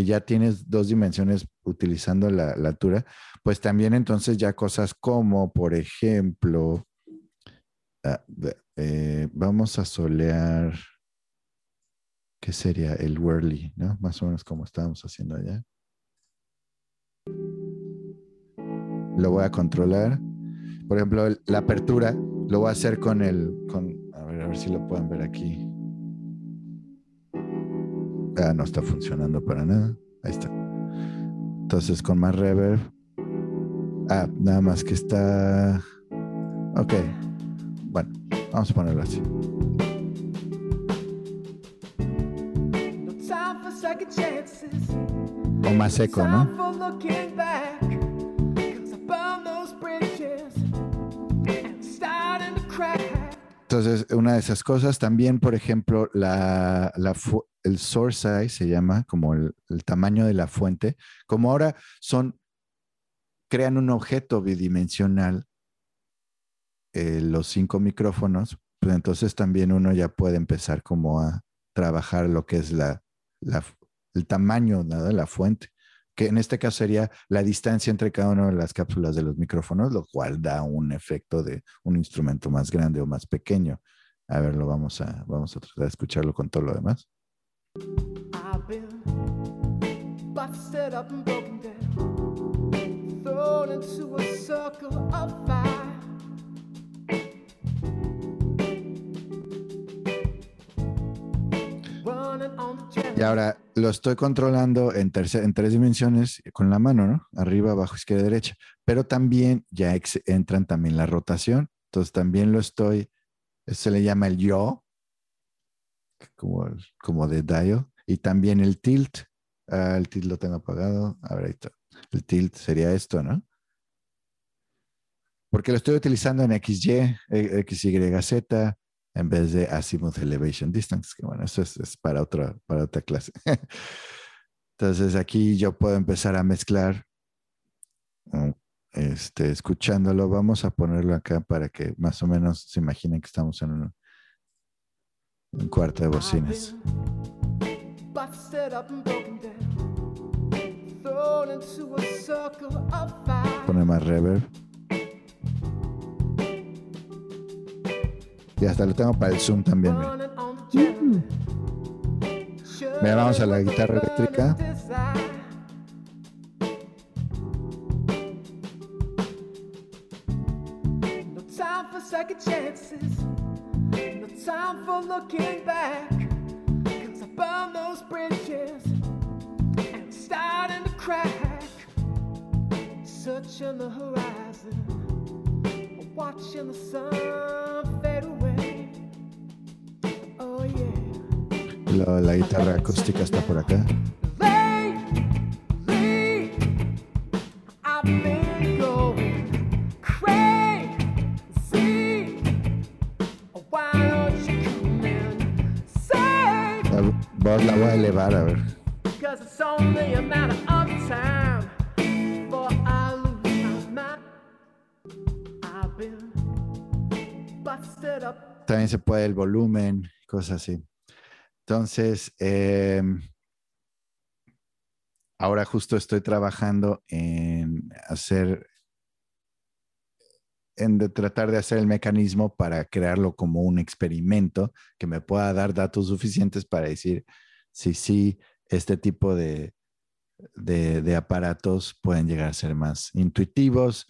ya tienes dos dimensiones utilizando la, la altura, pues también entonces ya cosas como, por ejemplo, Ah, eh, vamos a solear, ¿qué sería? El whirly, ¿no? Más o menos como estábamos haciendo allá. Lo voy a controlar. Por ejemplo, la apertura lo voy a hacer con el, con, a ver, a ver si lo pueden ver aquí. Ah, no está funcionando para nada. Ahí está. Entonces con más reverb. Ah, nada más que está. Ok, bueno, vamos a ponerlo así. O más seco, ¿no? Entonces, una de esas cosas también, por ejemplo, la, el source size se llama como el, tamaño de la fuente. Como ahora son, crean un objeto bidimensional eh, los cinco micrófonos, pues entonces también uno ya puede empezar como a trabajar lo que es la, el tamaño de la fuente, que en este caso sería la distancia entre cada una de las cápsulas de los micrófonos, lo cual da un efecto de un instrumento más grande o más pequeño. A ver, lo vamos a, vamos a tratar de escucharlo con todo lo demás. Y ahora lo estoy controlando en, en tres dimensiones con la mano, ¿no? Arriba, abajo, izquierda, derecha. Pero también ya entran también la rotación. Entonces también lo estoy, se le llama el yo, como, como de dial. Y también el tilt, Ah, el tilt lo tengo apagado. A ver, ahí. El tilt sería esto, ¿no? Porque lo estoy utilizando en XY, eh, XYZ, en vez de Azimuth Elevation Distance, que bueno, eso es, para, otra, para otra clase. <laughs> Entonces aquí yo puedo empezar a mezclar, mm, este, escuchándolo. Vamos a ponerlo acá para que más o menos se imaginen que estamos en un, un cuarto de bocinas. Pone más reverb. Y hasta lo tengo para el zoom también. Mira, vamos a la guitarra eléctrica. second chances. Time for looking back. Cause I burned those bridges and it's starting to crack. Searching the horizon, watching the sun fade away. Oh yeah. La, la guitarra acústica está por acá. A ver. También se puede el volumen, cosas así. Entonces, em, ahora justo estoy trabajando en hacer, en de tratar de hacer el mecanismo para crearlo como un experimento que me pueda dar datos suficientes para decir, si sí, este tipo de, aparatos pueden llegar a ser más intuitivos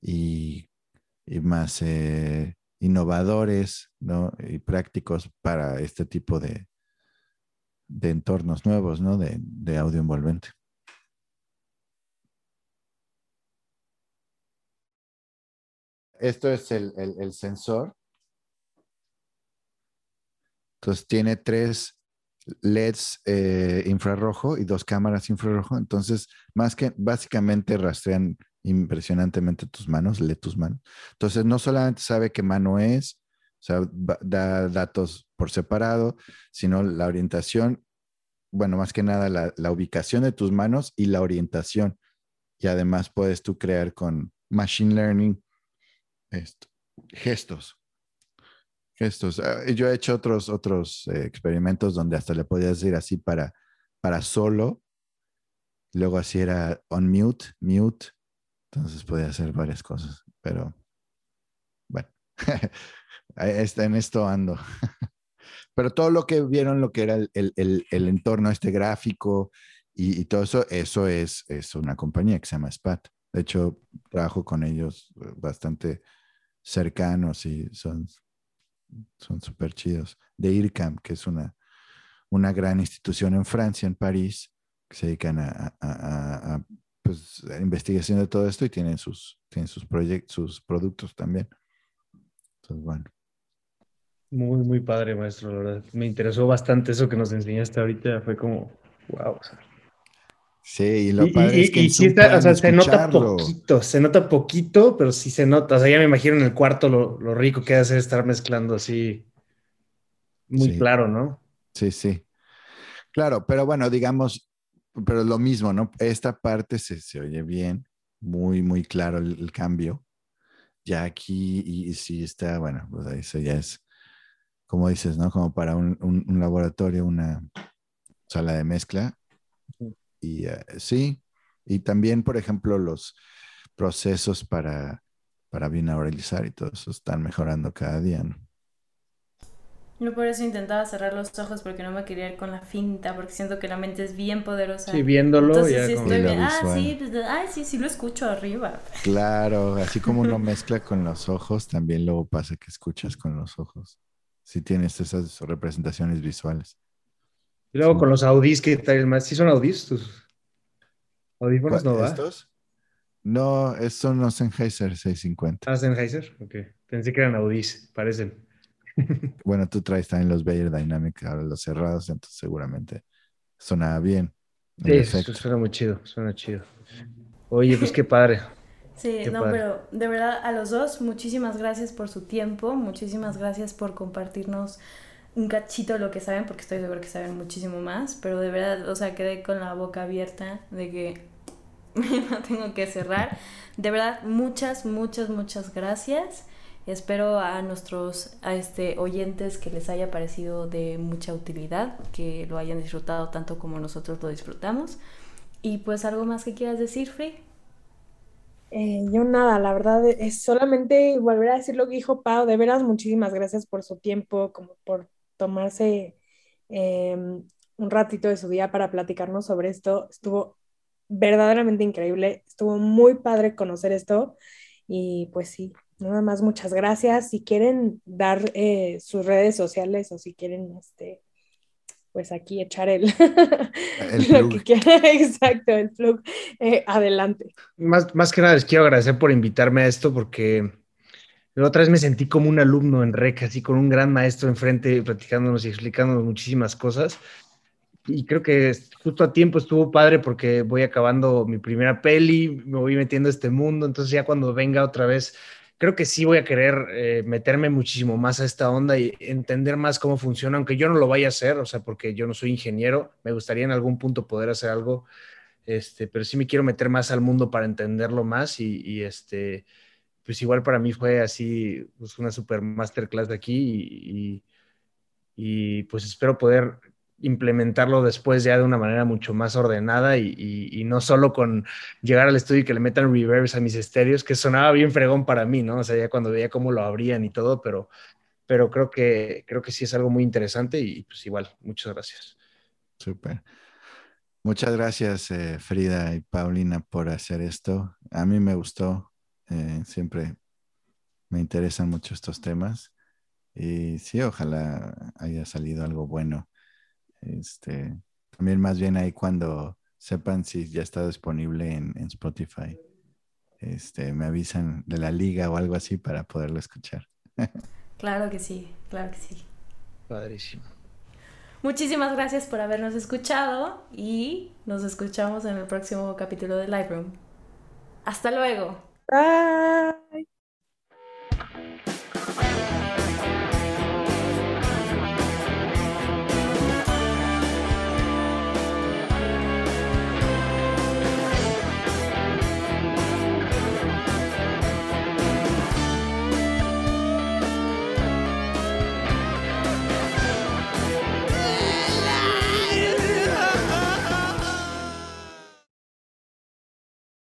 y, más eh, innovadores y prácticos para este tipo de, entornos nuevos ¿no? de, audio envolvente. Esto es el sensor. Entonces tiene tres LEDs eh, infrarrojo y dos cámaras infrarrojo. Entonces, más que básicamente rastrean impresionantemente tus manos, lee tus manos. Entonces, no solamente sabe qué mano es, o sea, da datos por separado, sino la orientación, bueno, más que nada la, ubicación de tus manos y la orientación. Y además puedes tú crear con Machine Learning gestos gestos. Ah, yo he hecho otros, otros eh, experimentos donde hasta le podías decir así para, para solo. Luego así era on mute, mute. Entonces podía hacer varias cosas. Pero bueno, <laughs> en esto ando. <laughs> Pero todo lo que vieron, lo que era el, el, el, entorno, este gráfico y, y, todo eso, eso es, es una compañía que se llama SPAT. De hecho, trabajo con ellos eh, bastante cercanos y son son súper chidos. De IRCAM, que es una, una gran institución en Francia, en París, que se dedican a, a, pues, investigación de todo esto y tienen sus, tienen sus proyectos, sus productos también. Entonces, bueno. Muy, muy padre, maestro, la verdad. Me interesó bastante eso que nos enseñaste ahorita. Fue como, wow. Sí, y lo padre es que se nota poquito, se nota poquito, pero sí se nota. O sea, ya me imagino en el cuarto lo, rico que hace estar mezclando así muy claro, ¿no? Sí, sí. Claro, pero bueno, digamos, pero lo mismo, ¿no? Esta parte se, se oye bien, muy, muy claro el, cambio. Ya aquí, y, sí está, bueno, pues eso ya es, como dices, ¿no? Como para un, un laboratorio, una sala de mezcla y eh, sí, y también, por ejemplo, los procesos para, para binauralizar y todo eso están mejorando cada día, ¿no? Por eso intentaba cerrar los ojos porque no me quería ir con la finta, porque siento que la mente es bien poderosa. Sí, viéndolo Entonces, ya estoy bien. Ah, sí, pues, ay, sí, sí lo escucho arriba. Claro, así como uno <laughs> mezcla con los ojos, también luego pasa que escuchas con los ojos. Si tienes esas representaciones visuales. Y luego con los Audis que traen más. ¿Sí son Audis tus audífonos? No, va? ¿Estos? No, son los Sennheiser 650. Ah, Sennheiser, ok. Pensé que eran Audis, parecen. <laughs> bueno, tú traes también los Bayer Dynamic, ahora los cerrados, entonces seguramente sonaba bien. Sí, suena muy chido, suena chido. Oye, pues qué padre. Sí, no, pero de verdad a los dos, muchísimas gracias por su tiempo, muchísimas gracias por compartirnos un cachito de lo que saben, porque estoy seguro que saben muchísimo más, pero de verdad, o sea, quedé con la boca abierta de que <laughs> no tengo que cerrar. De verdad, muchas, muchas, muchas gracias. Espero a nuestros a este, oyentes que les haya parecido de mucha utilidad, que lo hayan disfrutado tanto como nosotros lo disfrutamos. Y pues algo más que quieras decir, Free. Eh, yo nada, la verdad es solamente volver a decir lo que dijo Pau, de veras muchísimas gracias por su tiempo, como por tomarse em, un ratito de su día para platicarnos sobre esto. Estuvo verdaderamente increíble, estuvo muy padre conocer esto y pues sí, nada más muchas gracias. Si quieren dar eh, sus redes sociales o si quieren este, pues aquí echar el, <laughs> <laughs> lo que quiera, <laughs> exacto, el plug, eh, adelante. Más, más que nada les quiero agradecer por invitarme a esto porque la otra vez me sentí como un alumno en REC, así con un gran maestro enfrente platicándonos y explicándonos muchísimas cosas. Y creo que justo a tiempo estuvo padre porque voy acabando mi primera peli, me voy metiendo a este mundo, entonces ya cuando venga otra vez creo que sí voy a querer eh, meterme muchísimo más a esta onda y entender más cómo funciona, aunque yo no lo vaya a hacer, o sea, porque yo no soy ingeniero, me gustaría en algún punto poder hacer algo, este, pero sí me quiero meter más al mundo para entenderlo más y, este, pues igual para mí fue así, pues una super masterclass de aquí y, pues espero poder implementarlo después ya de una manera mucho más ordenada y, no solo con llegar al estudio y que le metan reverbs a mis estéreos, que sonaba bien fregón para mí, ¿no? O sea, ya cuando veía cómo lo abrían y todo, pero, pero creo, que, creo que sí es algo muy interesante y pues igual, muchas gracias. Súper. Muchas gracias, eh, Frida y Paulina, por hacer esto. A mí me gustó, eh, siempre me interesan mucho estos temas y sí, ojalá haya salido algo bueno este, también más bien ahí cuando sepan si ya está disponible en, Spotify, este, me avisan de la liga o algo así para poderlo escuchar. <laughs> claro que sí, claro que sí. Padrísimo. Muchísimas gracias por habernos escuchado y nos escuchamos en el próximo capítulo de Lightroom. Hasta luego. Bye.